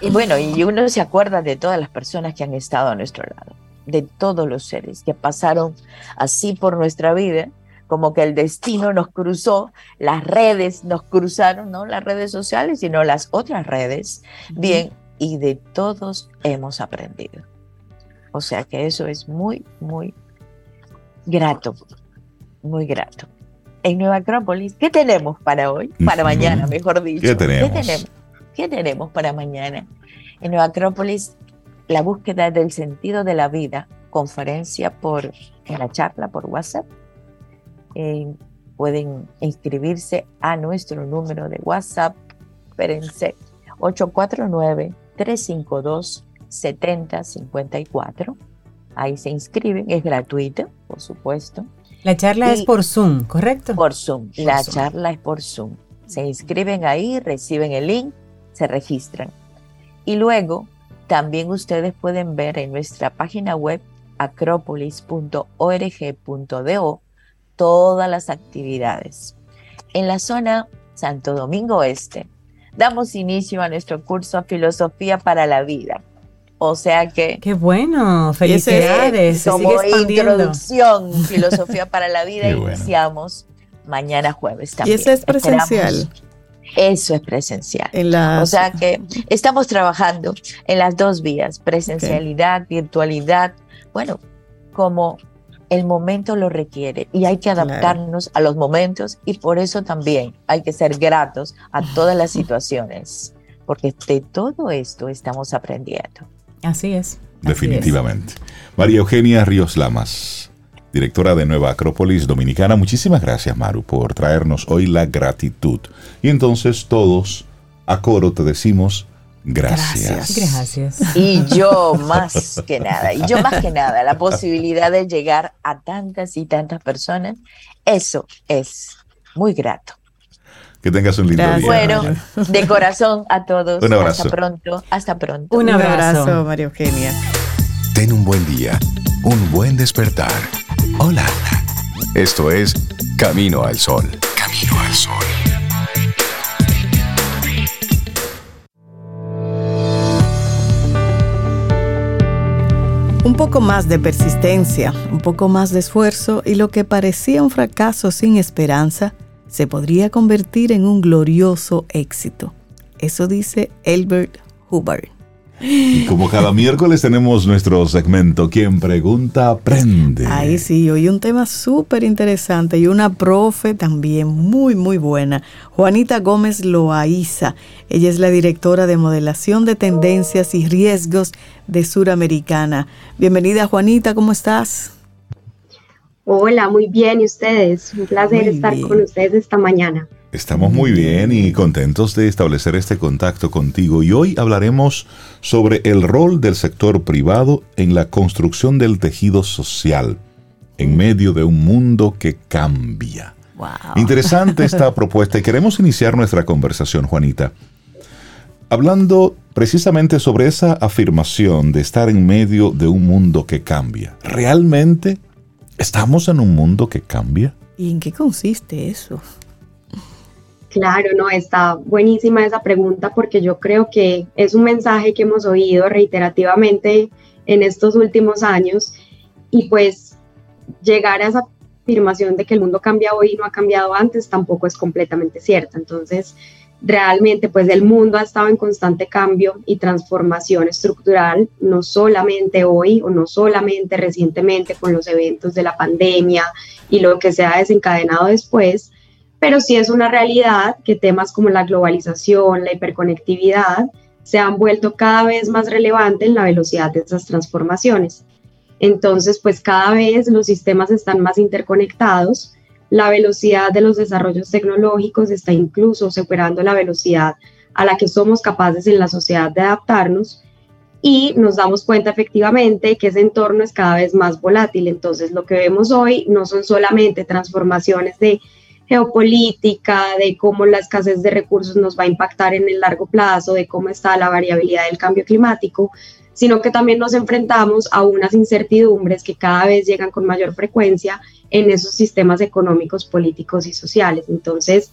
y bueno, y uno se acuerda de todas las personas que han estado a nuestro lado, de todos los seres que pasaron así por nuestra vida, como que el destino nos cruzó, las redes nos cruzaron, no las redes sociales, sino las otras redes. Bien, y de todos hemos aprendido. O sea que eso es muy, muy grato, muy grato en Nueva Acrópolis. ¿Qué tenemos para hoy? Para mañana, mejor dicho. ¿Qué tenemos? ¿Qué tenemos? para mañana? En Nueva Acrópolis, la búsqueda del sentido de la vida, conferencia por, en la charla por WhatsApp. Eh, pueden inscribirse a nuestro número de WhatsApp, espérense, 849-352-7054. Ahí se inscriben, es gratuito, por supuesto. La charla es por Zoom, ¿correcto? Por Zoom. la charla es por Zoom. Se inscriben ahí, reciben el link, se registran. Y luego también ustedes pueden ver en nuestra página web acropolis.org.do todas las actividades. En la zona Santo Domingo Este, damos inicio a nuestro curso Filosofía para la Vida o sea que... Qué bueno, felicidades. como introducción, filosofía para la vida, iniciamos mañana jueves también. ¿Y ese es presencial? Eso es presencial. O sea que estamos trabajando en las dos vías, presencialidad, virtualidad, bueno, como el momento lo requiere y hay que adaptarnos a los momentos y por eso también hay que ser gratos a todas las situaciones, porque de todo esto estamos aprendiendo. Así es. Definitivamente. María Eugenia Ríos Lamas, directora de Nueva Acrópolis Dominicana. Muchísimas gracias, Maru, por traernos hoy la gratitud. Y entonces todos a coro te decimos gracias. Gracias. Y yo más que nada, y yo más que nada, la posibilidad de llegar a tantas y tantas personas, eso es muy grato. Que tengas un lindo día. Bueno, de corazón a todos. Un abrazo. Hasta pronto. Hasta pronto. Un abrazo, María Eugenia. Ten un buen día. Un buen despertar. Hola. Esto es Camino al Sol. Camino al Sol. Un poco más de persistencia, un poco más de esfuerzo y lo que parecía un fracaso sin esperanza se podría convertir en un glorioso éxito. Eso dice Albert Hubbard. Y como cada miércoles tenemos nuestro segmento Quien pregunta aprende. Ahí sí, hoy un tema súper interesante y una profe también muy muy buena, Juanita Gómez Loaiza. Ella es la directora de modelación de tendencias y riesgos de Suramericana. Bienvenida Juanita, ¿cómo estás? Hola, muy bien. ¿Y ustedes? Un placer estar con ustedes esta mañana. Estamos muy bien y contentos de establecer este contacto contigo y hoy hablaremos sobre el rol del sector privado en la construcción del tejido social en medio de un mundo que cambia. Interesante esta propuesta y queremos iniciar nuestra conversación, Juanita, hablando precisamente sobre esa afirmación de estar en medio de un mundo que cambia. ¿Realmente estamos en un mundo que cambia? ¿Y en qué consiste eso? Claro, no, está buenísima esa pregunta porque yo creo que es un mensaje que hemos oído reiterativamente en estos últimos años y pues llegar a esa afirmación de que el mundo cambia hoy y no ha cambiado antes tampoco es completamente cierta. Entonces, realmente pues el mundo ha estado en constante cambio y transformación estructural, no solamente hoy o no solamente recientemente con los eventos de la pandemia y lo que se ha desencadenado después, pero sí es una realidad que temas como la globalización, la hiperconectividad, se han vuelto cada vez más relevantes en la velocidad de esas transformaciones. Entonces, pues cada vez los sistemas están más interconectados la velocidad de los desarrollos tecnológicos está incluso superando la velocidad a la que somos capaces en la sociedad de adaptarnos y nos damos cuenta efectivamente que ese entorno es cada vez más volátil. Entonces lo que vemos hoy no son solamente transformaciones de geopolítica, de cómo la escasez de recursos nos va a impactar en el largo plazo, de cómo está la variabilidad del cambio climático, sino que también nos enfrentamos a unas incertidumbres que cada vez llegan con mayor frecuencia en esos sistemas económicos, políticos y sociales. Entonces,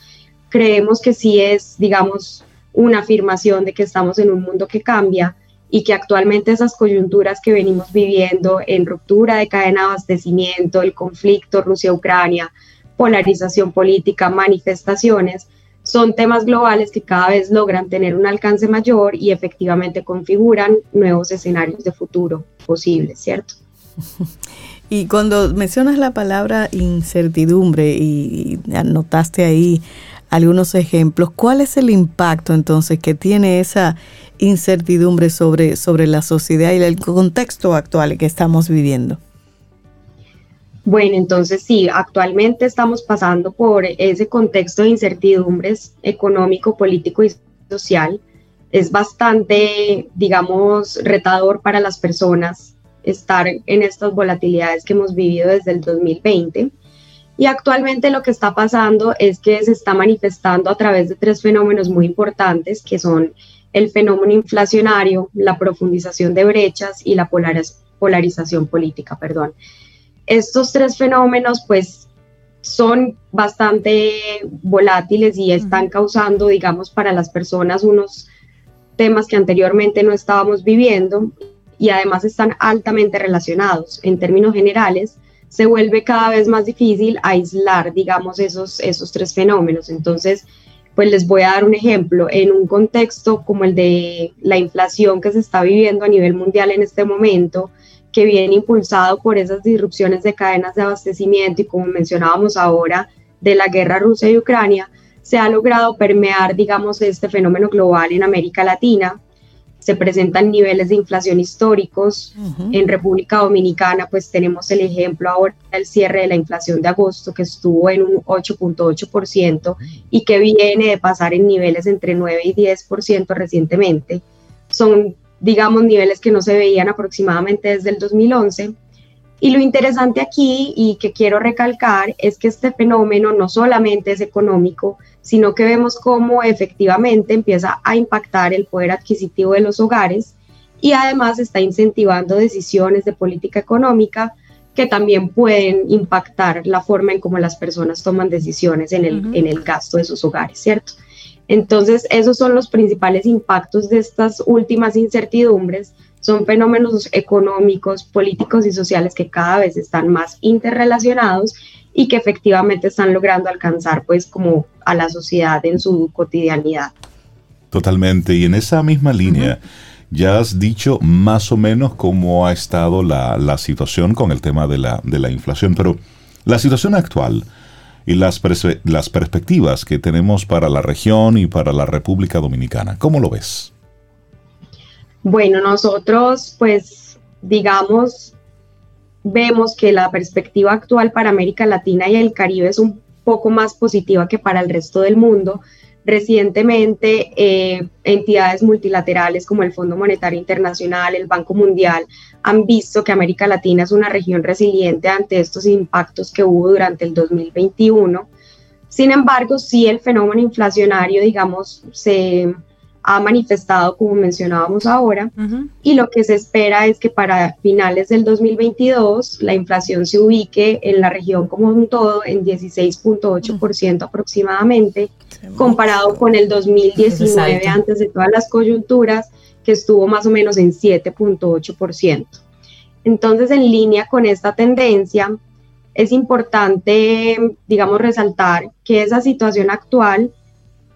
creemos que sí es, digamos, una afirmación de que estamos en un mundo que cambia y que actualmente esas coyunturas que venimos viviendo en ruptura de cadena de abastecimiento, el conflicto Rusia-Ucrania, polarización política, manifestaciones, son temas globales que cada vez logran tener un alcance mayor y efectivamente configuran nuevos escenarios de futuro posibles, ¿cierto? Y cuando mencionas la palabra incertidumbre y anotaste ahí algunos ejemplos, ¿cuál es el impacto entonces que tiene esa incertidumbre sobre, sobre la sociedad y el contexto actual que estamos viviendo? Bueno, entonces sí, actualmente estamos pasando por ese contexto de incertidumbres económico, político y social. Es bastante, digamos, retador para las personas estar en estas volatilidades que hemos vivido desde el 2020. Y actualmente lo que está pasando es que se está manifestando a través de tres fenómenos muy importantes, que son el fenómeno inflacionario, la profundización de brechas y la polarización política, perdón. Estos tres fenómenos pues son bastante volátiles y están causando, digamos, para las personas unos temas que anteriormente no estábamos viviendo y además están altamente relacionados. En términos generales, se vuelve cada vez más difícil aislar, digamos, esos, esos tres fenómenos. Entonces, pues les voy a dar un ejemplo. En un contexto como el de la inflación que se está viviendo a nivel mundial en este momento, que viene impulsado por esas disrupciones de cadenas de abastecimiento y como mencionábamos ahora, de la guerra Rusia y Ucrania, se ha logrado permear, digamos, este fenómeno global en América Latina se presentan niveles de inflación históricos. En República Dominicana, pues tenemos el ejemplo ahora del cierre de la inflación de agosto, que estuvo en un 8.8% y que viene de pasar en niveles entre 9 y 10% recientemente. Son, digamos, niveles que no se veían aproximadamente desde el 2011 y lo interesante aquí y que quiero recalcar es que este fenómeno no solamente es económico, sino que vemos cómo efectivamente empieza a impactar el poder adquisitivo de los hogares y además está incentivando decisiones de política económica que también pueden impactar la forma en cómo las personas toman decisiones en el, en el gasto de sus hogares, ¿cierto? Entonces, esos son los principales impactos de estas últimas incertidumbres. Son fenómenos económicos, políticos y sociales que cada vez están más interrelacionados y que efectivamente están logrando alcanzar pues como a la sociedad en su cotidianidad. Totalmente, y en esa misma línea, ya has dicho más o menos cómo ha estado la, la situación con el tema de la, de la, inflación, pero la situación actual y las, las perspectivas que tenemos para la región y para la República Dominicana, ¿cómo lo ves? Bueno, nosotros pues digamos, vemos que la perspectiva actual para América Latina y el Caribe es un poco más positiva que para el resto del mundo. Recientemente, eh, entidades multilaterales como el Fondo Monetario Internacional, el Banco Mundial, han visto que América Latina es una región resiliente ante estos impactos que hubo durante el 2021. Sin embargo, sí el fenómeno inflacionario, digamos, se ha manifestado, como mencionábamos ahora, y lo que se espera es que para finales del 2022 la inflación se ubique en la región como un todo en 16.8% aproximadamente, comparado con el 2019 antes de todas las coyunturas, que estuvo más o menos en 7.8%. Entonces, en línea con esta tendencia, es importante, digamos, resaltar que esa situación actual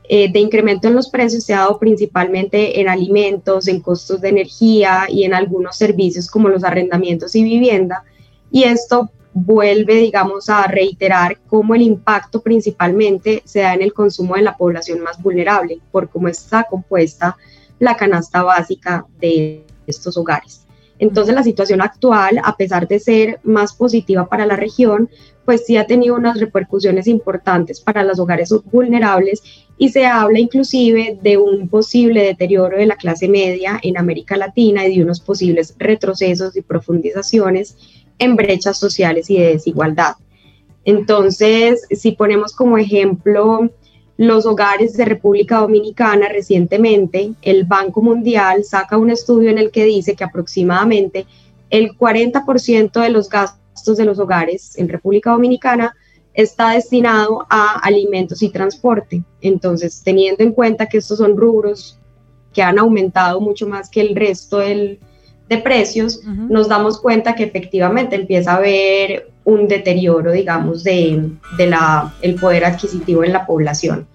eh, de incremento en los precios se ha dado principalmente en alimentos, en costos de energía y en algunos servicios como los arrendamientos y vivienda. Y esto vuelve, digamos, a reiterar cómo el impacto principalmente se da en el consumo de la población más vulnerable, por cómo está compuesta la canasta básica de estos hogares. Entonces la situación actual, a pesar de ser más positiva para la región, pues sí ha tenido unas repercusiones importantes para los hogares vulnerables y se habla inclusive de un posible deterioro de la clase media en América Latina y de unos posibles retrocesos y profundizaciones en brechas sociales y de desigualdad. Entonces, si ponemos como ejemplo los hogares de República Dominicana recientemente, el Banco Mundial saca un estudio en el que dice que aproximadamente el 40% de los gastos de los hogares en República Dominicana está destinado a alimentos y transporte. Entonces, teniendo en cuenta que estos son rubros que han aumentado mucho más que el resto de precios, nos damos cuenta que efectivamente empieza a haber un deterioro, digamos, de, la, el poder adquisitivo en la población.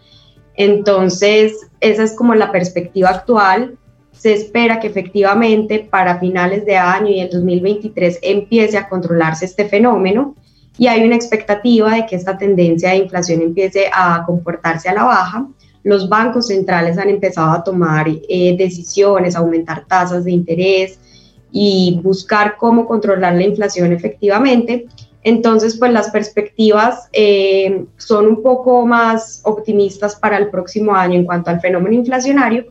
Entonces, esa es como la perspectiva actual. Se espera que efectivamente para finales de año y el 2023 empiece a controlarse este fenómeno y hay una expectativa de que esta tendencia de inflación empiece a comportarse a la baja. Los bancos centrales han empezado a tomar eh, decisiones, aumentar tasas de interés y buscar cómo controlar la inflación efectivamente. Entonces, pues las perspectivas eh, son un poco más optimistas para el próximo año en cuanto al fenómeno inflacionario,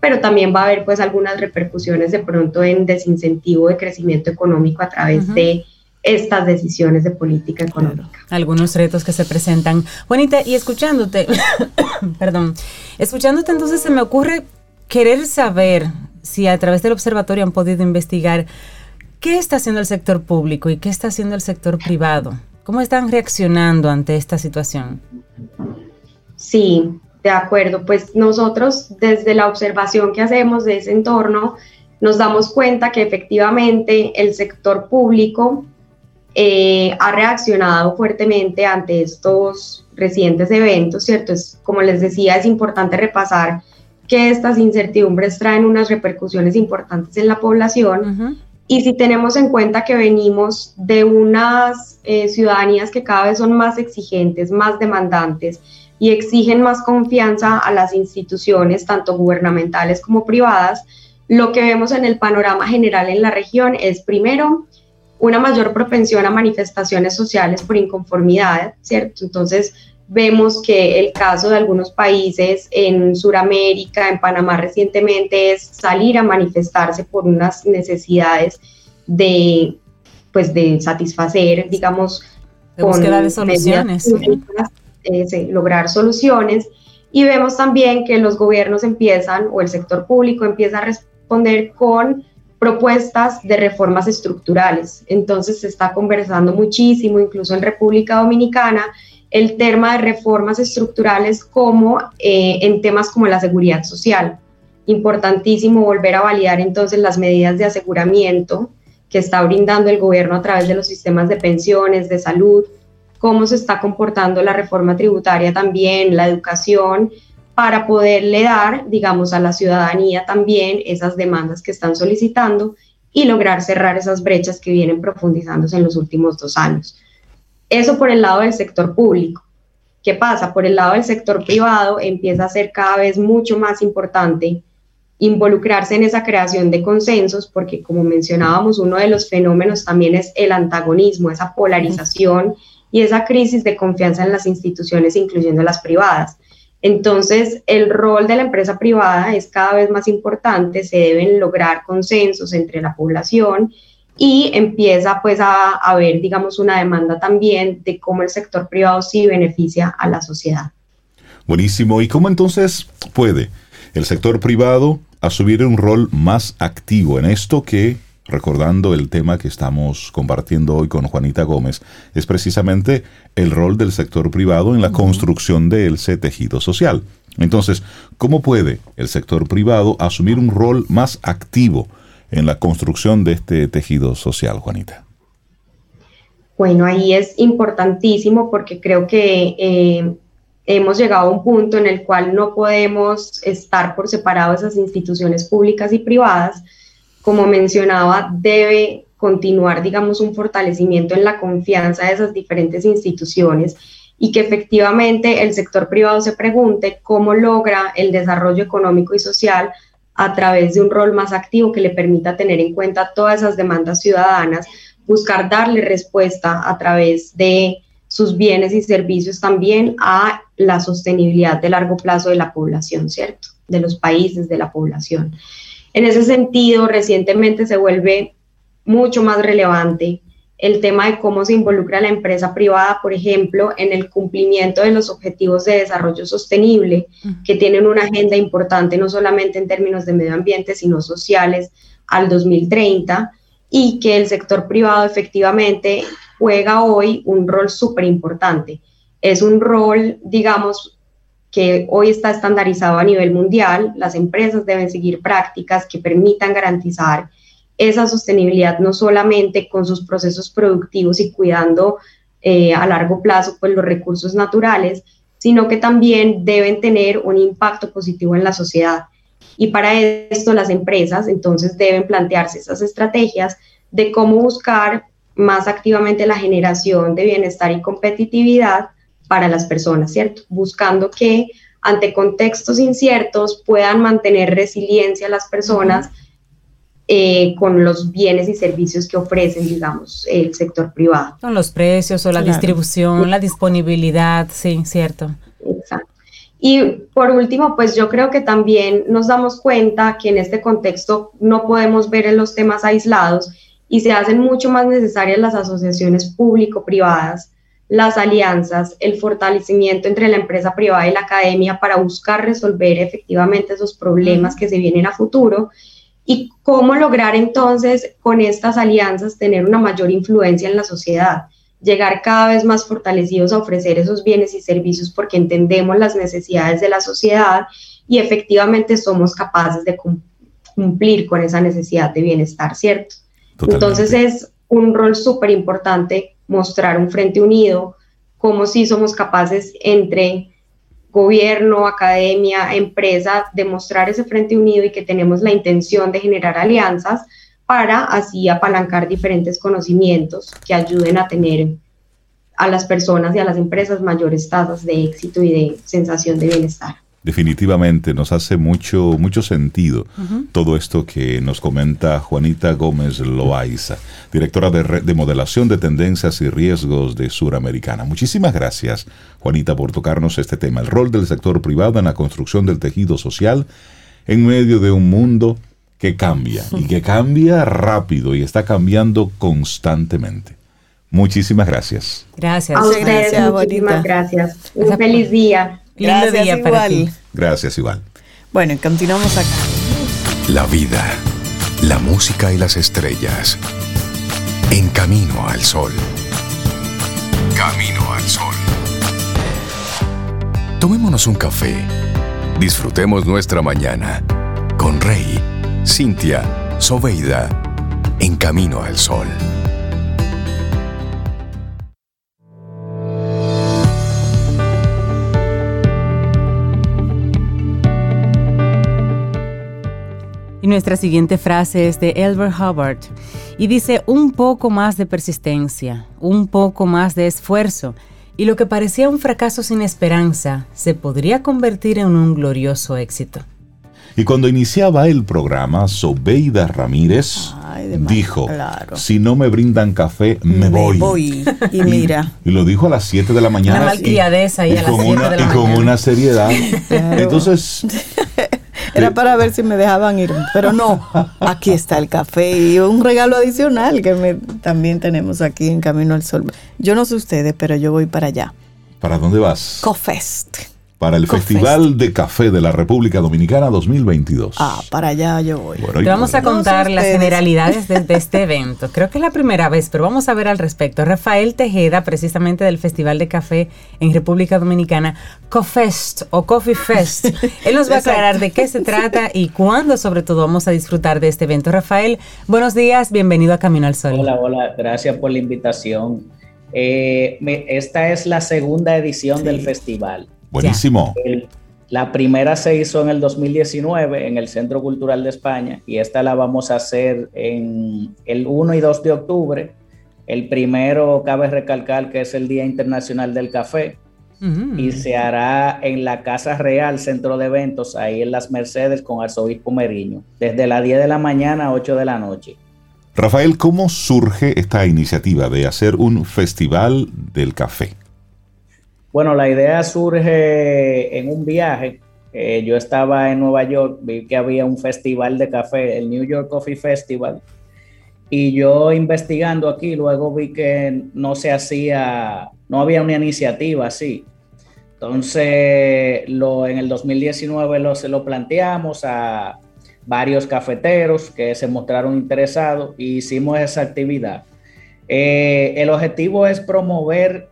pero también va a haber pues algunas repercusiones de pronto en desincentivo de crecimiento económico a través de estas decisiones de política económica. Algunos retos que se presentan. Juanita, y escuchándote, perdón, escuchándote entonces se me ocurre querer saber si a través del observatorio han podido investigar qué está haciendo el sector público y qué está haciendo el sector privado. ¿Cómo están reaccionando ante esta situación? Sí, de acuerdo. Pues nosotros desde la observación que hacemos de ese entorno, nos damos cuenta que efectivamente el sector público eh, ha reaccionado fuertemente ante estos recientes eventos, ¿cierto? Es, como les decía, es importante repasar que estas incertidumbres traen unas repercusiones importantes en la población. Y si tenemos en cuenta que venimos de unas eh, ciudadanías que cada vez son más exigentes, más demandantes y exigen más confianza a las instituciones, tanto gubernamentales como privadas, lo que vemos en el panorama general en la región es primero una mayor propensión a manifestaciones sociales por inconformidad, ¿cierto? Entonces, vemos que el caso de algunos países en Sudamérica, en Panamá recientemente, es salir a manifestarse por unas necesidades de, pues, de satisfacer, digamos, de búsqueda de soluciones. Eh, lograr soluciones. Y vemos también que los gobiernos empiezan, o el sector público empieza a responder con propuestas de reformas estructurales. Entonces se está conversando muchísimo, incluso en República Dominicana, el tema de reformas estructurales como eh, en temas como la seguridad social. Importantísimo volver a validar entonces las medidas de aseguramiento que está brindando el gobierno a través de los sistemas de pensiones, de salud, cómo se está comportando la reforma tributaria también, la educación, para poderle dar, digamos, a la ciudadanía también esas demandas que están solicitando y lograr cerrar esas brechas que vienen profundizándose en los últimos dos años. Eso por el lado del sector público. ¿Qué pasa? Por el lado del sector privado empieza a ser cada vez mucho más importante involucrarse en esa creación de consensos, porque como mencionábamos, uno de los fenómenos también es el antagonismo, esa polarización y esa crisis de confianza en las instituciones, incluyendo las privadas. Entonces, el rol de la empresa privada es cada vez más importante, se deben lograr consensos entre la población y empieza pues a haber, digamos, una demanda también de cómo el sector privado sí beneficia a la sociedad. Buenísimo. ¿Y cómo entonces puede el sector privado asumir un rol más activo en esto que, recordando el tema que estamos compartiendo hoy con Juanita Gómez, es precisamente el rol del sector privado en la construcción de ese tejido social. Entonces, ¿cómo puede el sector privado asumir un rol más activo en la construcción de este tejido social, Juanita? Bueno, ahí es importantísimo porque creo que eh, hemos llegado a un punto en el cual no podemos estar por separado esas instituciones públicas y privadas. Como mencionaba, debe continuar, digamos, un fortalecimiento en la confianza de esas diferentes instituciones y que efectivamente el sector privado se pregunte cómo logra el desarrollo económico y social a través de un rol más activo que le permita tener en cuenta todas esas demandas ciudadanas, buscar darle respuesta a través de sus bienes y servicios también a la sostenibilidad de largo plazo de la población, ¿cierto? De los países, de la población. En ese sentido, recientemente se vuelve mucho más relevante el tema de cómo se involucra la empresa privada, por ejemplo, en el cumplimiento de los objetivos de desarrollo sostenible, que tienen una agenda importante no solamente en términos de medio ambiente, sino sociales al 2030, y que el sector privado efectivamente juega hoy un rol súper importante. Es un rol, digamos, que hoy está estandarizado a nivel mundial. Las empresas deben seguir prácticas que permitan garantizar esa sostenibilidad no solamente con sus procesos productivos y cuidando eh, a largo plazo pues, los recursos naturales, sino que también deben tener un impacto positivo en la sociedad. Y para esto las empresas entonces deben plantearse esas estrategias de cómo buscar más activamente la generación de bienestar y competitividad para las personas, ¿cierto? Buscando que ante contextos inciertos puedan mantener resiliencia las personas eh, con los bienes y servicios que ofrecen, digamos, el sector privado. Con los precios o la distribución, la disponibilidad, sí, cierto. Exacto. Y por último, pues yo creo que también nos damos cuenta que en este contexto no podemos ver en los temas aislados y se hacen mucho más necesarias las asociaciones público-privadas, las alianzas, el fortalecimiento entre la empresa privada y la academia para buscar resolver efectivamente esos problemas que se vienen a futuro y cómo lograr entonces con estas alianzas tener una mayor influencia en la sociedad, llegar cada vez más fortalecidos a ofrecer esos bienes y servicios porque entendemos las necesidades de la sociedad y efectivamente somos capaces de cumplir con esa necesidad de bienestar, ¿cierto? Entonces es un rol súper importante mostrar un frente unido, como si somos capaces entre gobierno, academia, empresa, demostrar ese frente unido y que tenemos la intención de generar alianzas para así apalancar diferentes conocimientos que ayuden a tener a las personas y a las empresas mayores tasas de éxito y de sensación de bienestar. Definitivamente nos hace mucho, mucho sentido todo esto que nos comenta Juanita Gómez Loaiza, directora de, de modelación de tendencias y riesgos de Suramericana. Muchísimas gracias, Juanita, por tocarnos este tema, el rol del sector privado en la construcción del tejido social en medio de un mundo que cambia y que cambia rápido y está cambiando constantemente. Muchísimas gracias. Gracias. A gracias, muchísimas gracias. Un feliz día. Gracias, día para ti. Gracias, igual. Bueno, continuamos acá. La vida, la música y las estrellas. En camino al sol. Camino al sol. Tomémonos un café. Disfrutemos nuestra mañana con Rey, Cintia, Soveida, en camino al sol. Y nuestra siguiente frase es de Elbert Hubbard y dice un poco más de persistencia, un poco más de esfuerzo y lo que parecía un fracaso sin esperanza se podría convertir en un glorioso éxito. Y cuando iniciaba el programa, Sobeida Ramírez dijo, si no me brindan café, me, voy. Y mira. Y, lo dijo a las 7 de la mañana. Una malcriadeza y, a las 7 de la mañana. Y con una seriedad. Entonces, era para ver si me dejaban ir, pero no, aquí está el café y un regalo adicional que también tenemos aquí en Camino al Sol. Yo no sé ustedes, pero yo voy para allá. ¿Para dónde vas? Cofest. Para el Festival de Café de la República Dominicana 2022. Ah, para allá yo voy. Te vamos a contar las generalidades de, este evento. Creo que es la primera vez, pero vamos a ver al respecto. Rafael Tejeda, precisamente del Festival de Café en República Dominicana, CoFest o Coffee Fest. Él nos va a aclarar de qué se trata y cuándo sobre todo vamos a disfrutar de este evento. Rafael, buenos días, bienvenido a Camino al Sol. Hola, hola, gracias por la invitación. Eh, esta es la segunda edición del festival. Buenísimo. la primera se hizo en el 2019 en el Centro Cultural de España y esta la vamos a hacer en el 1 y 2 de octubre. El primero cabe recalcar que es el Día Internacional del Café y se hará en la Casa Real Centro de Eventos, ahí en Las Mercedes con Arzobispo Meriño, desde las 10 de la mañana a 8 de la noche. Rafael, ¿cómo surge esta iniciativa de hacer un festival del café? Bueno, la idea surge en un viaje. Eh, yo estaba en Nueva York, vi que había un festival de café, el New York Coffee Festival, y yo investigando aquí, luego vi que no se hacía, no había una iniciativa así. Entonces, en el 2019 lo, se lo planteamos a varios cafeteros que se mostraron interesados y hicimos esa actividad. Eh, el objetivo es promover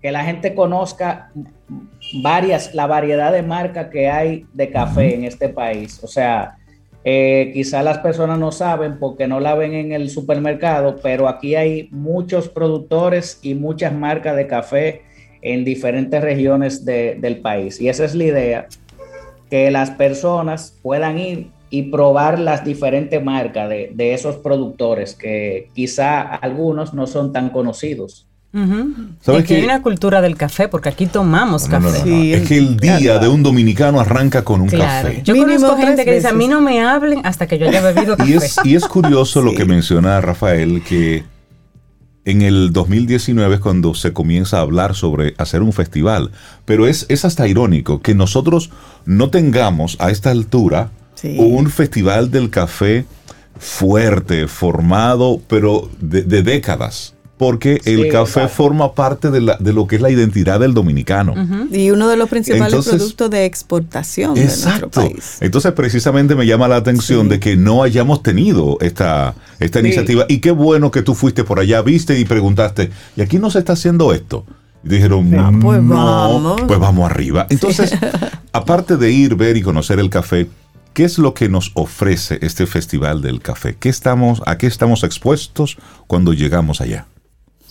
que la gente conozca varias, la variedad de marcas que hay de café en este país. O sea, eh, quizá las personas no saben porque no la ven en el supermercado, pero aquí hay muchos productores y muchas marcas de café en diferentes regiones del país. Y esa es la idea, que las personas puedan ir y probar las diferentes marcas de, de esos productores que quizá algunos no son tan conocidos. ¿Sabes que hay una cultura del café, porque aquí tomamos café. es que el día de un dominicano arranca con un café. Yo conozco gente que dice, a mí no me hablen hasta que yo haya bebido café. Y es, y es curioso lo que menciona Rafael, que en el 2019 es cuando se comienza a hablar sobre hacer un festival. Pero es, es hasta irónico que nosotros no tengamos a esta altura un festival del café fuerte, formado, pero de décadas porque el café forma parte de, lo que es la identidad del dominicano. Y uno de los principales productos de exportación de nuestro país. Entonces, precisamente me llama la atención de que no hayamos tenido esta, esta iniciativa. Y qué bueno que tú fuiste por allá, viste y preguntaste, ¿y aquí no se está haciendo esto? Y dijeron, no, pues vamos. Pues vamos arriba. Entonces, aparte de ir, ver y conocer el café, ¿Qué es lo que nos ofrece este Festival del Café? ¿Qué estamos, ¿A qué estamos expuestos cuando llegamos allá?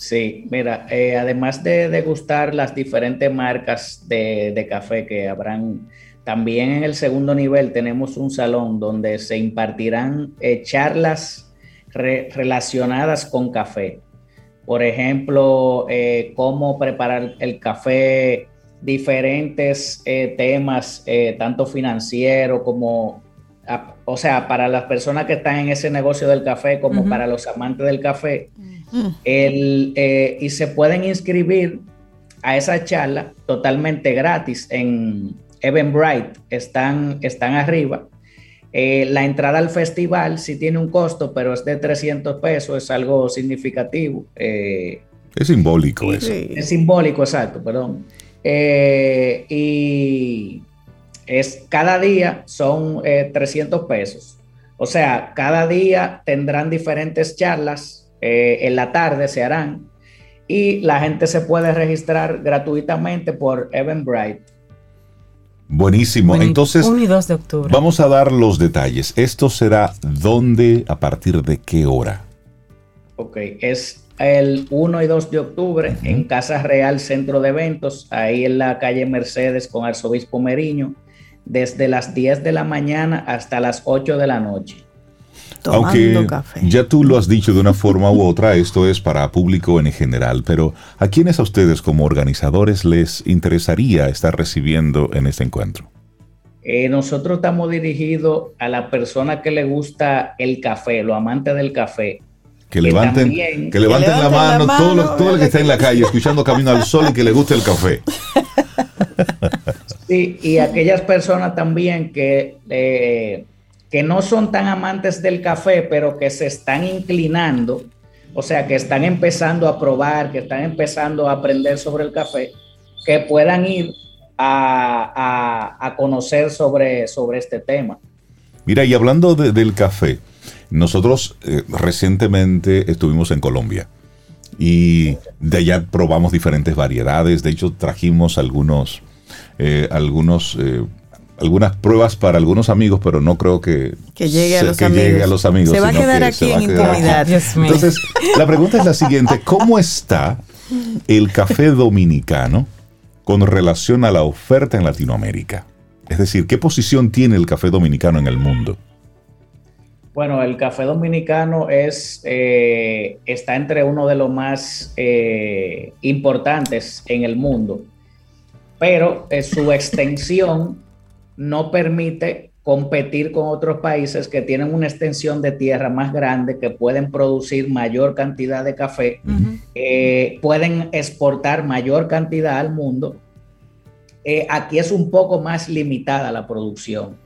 Sí, mira, eh, además de degustar las diferentes marcas de, café que habrán, también en el segundo nivel tenemos un salón donde se impartirán eh, charlas relacionadas con café. Por ejemplo, eh, cómo preparar el café, diferentes temas, tanto financiero como, o sea, para las personas que están en ese negocio del café como para los amantes del café. El, eh, y se pueden inscribir a esa charla totalmente gratis en Eventbrite, están, están arriba. Eh, la entrada al festival sí tiene un costo, pero es de 300 pesos, es algo significativo. Eh, es simbólico eso. Es simbólico, exacto, perdón. y es cada día son 300 pesos. O sea, cada día tendrán diferentes charlas eh, en la tarde se harán y la gente se puede registrar gratuitamente por Eventbrite. Buenísimo. Entonces, 1 y 2 de octubre. Vamos a dar los detalles. ¿Esto será dónde, a partir de qué hora? Ok, es el 1 y 2 de octubre en Casa Real Centro de Eventos, ahí en la calle Mercedes con Arzobispo Meriño, desde las 10 de la mañana hasta las 8 de la noche. Aunque ya tú lo has dicho de una forma u otra, esto es para público en general, pero ¿a quiénes a ustedes como organizadores les interesaría estar recibiendo en este encuentro? Eh, nosotros estamos dirigidos a la persona que le gusta el café, los amantes del café. Que levanten, que levanten, la, mano, todo, el que está en la calle escuchando Camino al Sol y que le guste el café. Sí, y aquellas personas también que eh, que no son tan amantes del café, pero que se están inclinando, o sea, que están empezando a probar, que están empezando a aprender sobre el café, que puedan ir a, conocer sobre, sobre este tema. Mira, y hablando del café, nosotros eh, recientemente estuvimos en Colombia y de allá probamos diferentes variedades. De hecho, trajimos algunos, eh, algunos eh, algunas pruebas para algunos amigos, pero no creo que, llegue, a los, amigos. Se va a quedar aquí en intimidad. Entonces, la pregunta es la siguiente, ¿cómo está el café dominicano con relación a la oferta en Latinoamérica? Es decir, ¿qué posición tiene el café dominicano en el mundo? Bueno, el café dominicano es, eh, está entre uno de los más eh, importantes en el mundo, pero su extensión no permite competir con otros países que tienen una extensión de tierra más grande, que pueden producir mayor cantidad de café, eh, pueden exportar mayor cantidad al mundo. aquí es un poco más limitada la producción.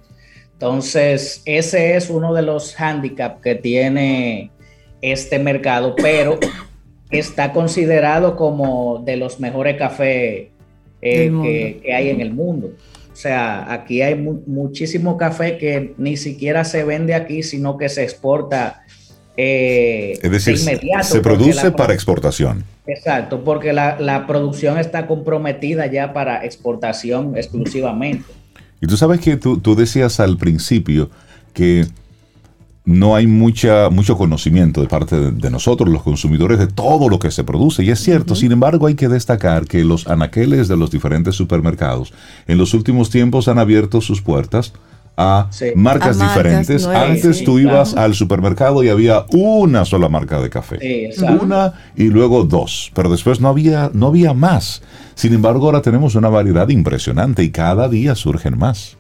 Entonces, ese es uno de los hándicaps que tiene este mercado, pero está considerado como de los mejores cafés eh, que, hay en el mundo. O sea, aquí hay muchísimo café que ni siquiera se vende aquí, sino que se exporta eh, es decir, Se produce para exportación. Exacto, porque la, la producción está comprometida ya para exportación exclusivamente. Y tú sabes que tú, decías al principio que no hay mucha, mucho conocimiento de parte de, nosotros, los consumidores, de todo lo que se produce. Y es cierto, sin embargo, hay que destacar que los anaqueles de los diferentes supermercados en los últimos tiempos han abierto sus puertas a marcas diferentes. Antes tú ibas al supermercado y había una sola marca de café. una y luego dos. Pero después no había, no había más. Sin embargo, ahora tenemos una variedad impresionante y cada día surgen más.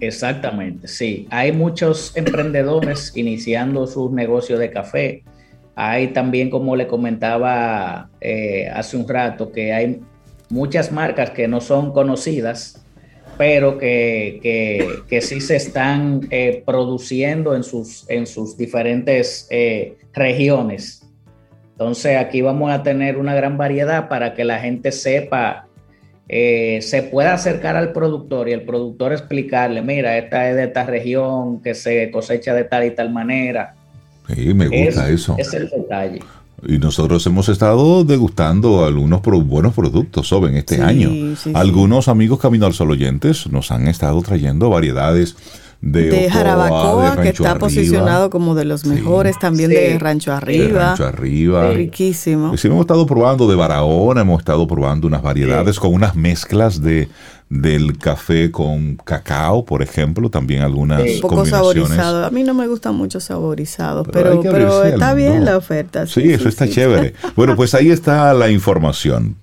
Exactamente, sí. Hay muchos emprendedores iniciando sus negocios de café. Hay también, como le comentaba eh, hace un rato, que hay muchas marcas que no son conocidas, pero que, sí se están eh, produciendo en sus, en sus diferentes eh, regiones. Entonces aquí vamos a tener una gran variedad para que la gente sepa, eh, se pueda acercar al productor y el productor explicarle, mira, esta es de esta región, que se cosecha de tal y tal manera. Sí, me gusta eso. Es el detalle. Y nosotros hemos estado degustando algunos buenos productos sobre este año. Algunos amigos Camino al Sol oyentes nos han estado trayendo variedades de, Jarabacoa, que está posicionado como de los mejores, también de Rancho Arriba. Rancho Arriba. Riquísimo. Sí, hemos estado probando de Barahona, hemos estado probando unas variedades con unas mezclas de del café con cacao, por ejemplo, también algunas Un poco saborizado. A mí no me gustan mucho saborizados, pero, pero, está bien la oferta. Sí, eso está chévere. Bueno, pues ahí está la información.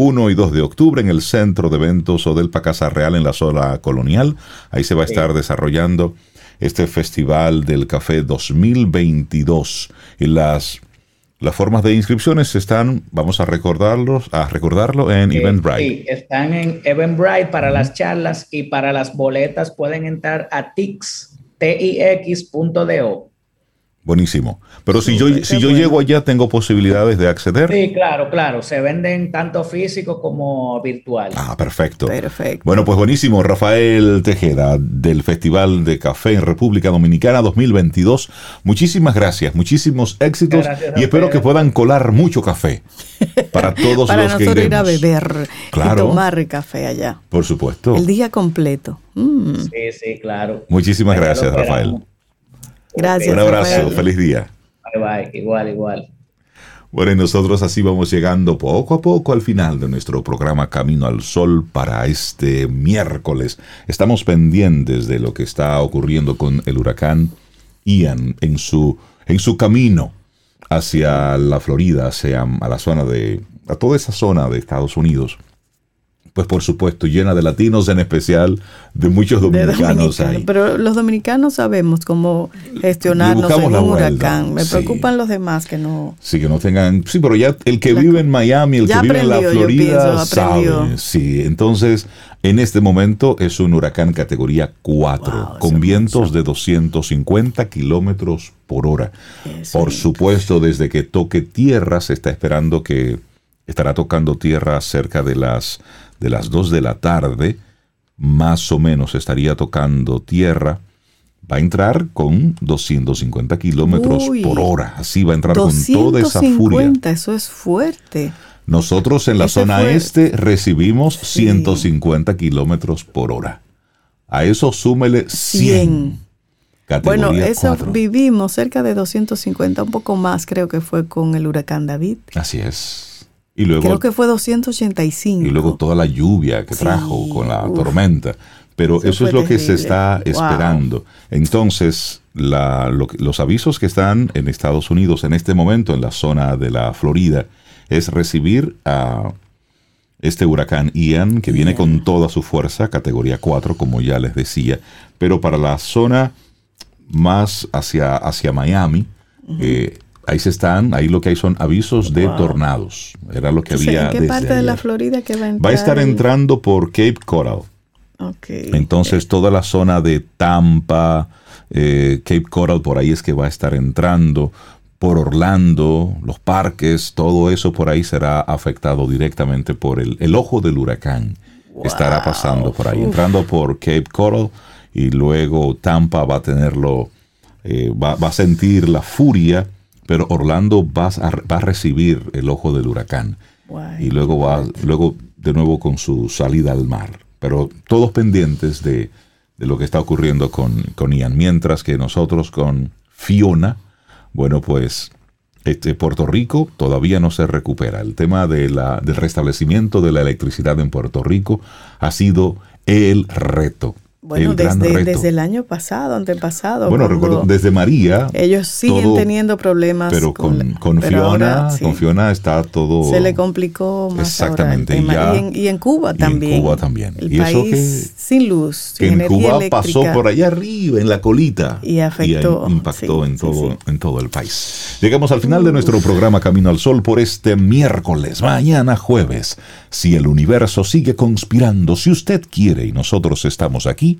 1 y 2 de octubre en el centro de eventos o del Pacasa Real en la zona colonial. Ahí se va a estar desarrollando este Festival del Café 2022. Y las, las formas de inscripciones están, vamos a recordarlos, a recordarlo en Eventbrite. Sí, están en Eventbrite para las charlas y para las boletas pueden entrar a tix, tix.do. Buenísimo. Pero si yo, si yo llego allá, ¿tengo posibilidades de acceder? Sí, claro, claro. Se venden tanto físico como virtual. Ah, perfecto. Perfecto. Bueno, pues buenísimo. Rafael Tejeda, del Festival de Café en República Dominicana 2022. Muchísimas gracias, muchísimos éxitos y espero que puedan colar mucho café para todos para los que iremos. ir a beber y tomar café allá. Por supuesto. El día completo. Mm. Sí, sí, claro. Muchísimas gracias, Rafael. Gracias. Un abrazo, feliz día. Bye bye, igual, igual. Bueno, y nosotros así vamos llegando poco a poco al final de nuestro programa Camino al Sol para este miércoles. Estamos pendientes de lo que está ocurriendo con el huracán Ian en su, en su camino hacia la Florida, hacia a la zona de, a toda esa zona de Estados Unidos pues por supuesto, llena de latinos, en especial de muchos dominicanos, ahí. Pero los dominicanos sabemos cómo gestionarnos en un huracán. Me preocupan los demás que no. Sí, que no tengan. Sí, pero ya el que vive en Miami, el que vive en la Florida, sabe. Sí, entonces en este momento es un huracán categoría 4, con vientos de 250 kilómetros por hora. por supuesto, desde que toque tierra se está esperando que estará tocando tierra cerca de las de las 2 de la tarde, más o menos estaría tocando tierra. Va a entrar con 250 kilómetros por hora. Así va a entrar con toda esa furia. Eso es fuerte. Nosotros en la zona este recibimos 150 kilómetros por hora. A eso súmele 100. Bueno, eso vivimos cerca de 250, un poco más creo que fue con el huracán David. Así es. Y luego, creo que fue 285. Y luego toda la lluvia que trajo con la tormenta. Pero eso, es lo que se está esperando. Entonces, los avisos que están en Estados Unidos en este momento, en la zona de la Florida, es recibir a este huracán Ian, que viene con toda su fuerza, categoría 4, como ya les decía, pero para la zona más hacia, hacia Miami, eh, ahí se están, ahí lo que hay son avisos de tornados. Era lo que había. ¿En qué parte de la Florida que va a entrar? Va a estar entrando por Cape Coral. Entonces toda la zona de Tampa, eh, Cape Coral, por ahí es que va a estar entrando por Orlando, los parques, todo eso por ahí será afectado directamente por el, el ojo del huracán. Estará pasando por ahí, entrando por Cape Coral y luego Tampa va a tenerlo, eh, va, a sentir la furia, pero Orlando va a, va a recibir el ojo del huracán. Y luego va, luego de nuevo con su salida al mar. Pero todos pendientes de, de lo que está ocurriendo con, con Ian, mientras que nosotros con Fiona, bueno, pues este, Puerto Rico todavía no se recupera. El tema de la, del restablecimiento de la electricidad en Puerto Rico ha sido el reto. Bueno, desde, desde, el año pasado, antepasado. Bueno, recuerdo, desde María. Ellos siguen teniendo problemas. Pero con, con, Fiona, con Fiona está todo. Se le complicó más. Exactamente. y, en, Cuba también. En Cuba también. El país sin luz. Que en Cuba pasó por allá arriba, en la colita. Y afectó. impactó en, todo, en todo el país. Llegamos al final de nuestro programa Camino al Sol por este miércoles. Mañana jueves. Si el universo sigue conspirando, si usted quiere y nosotros estamos aquí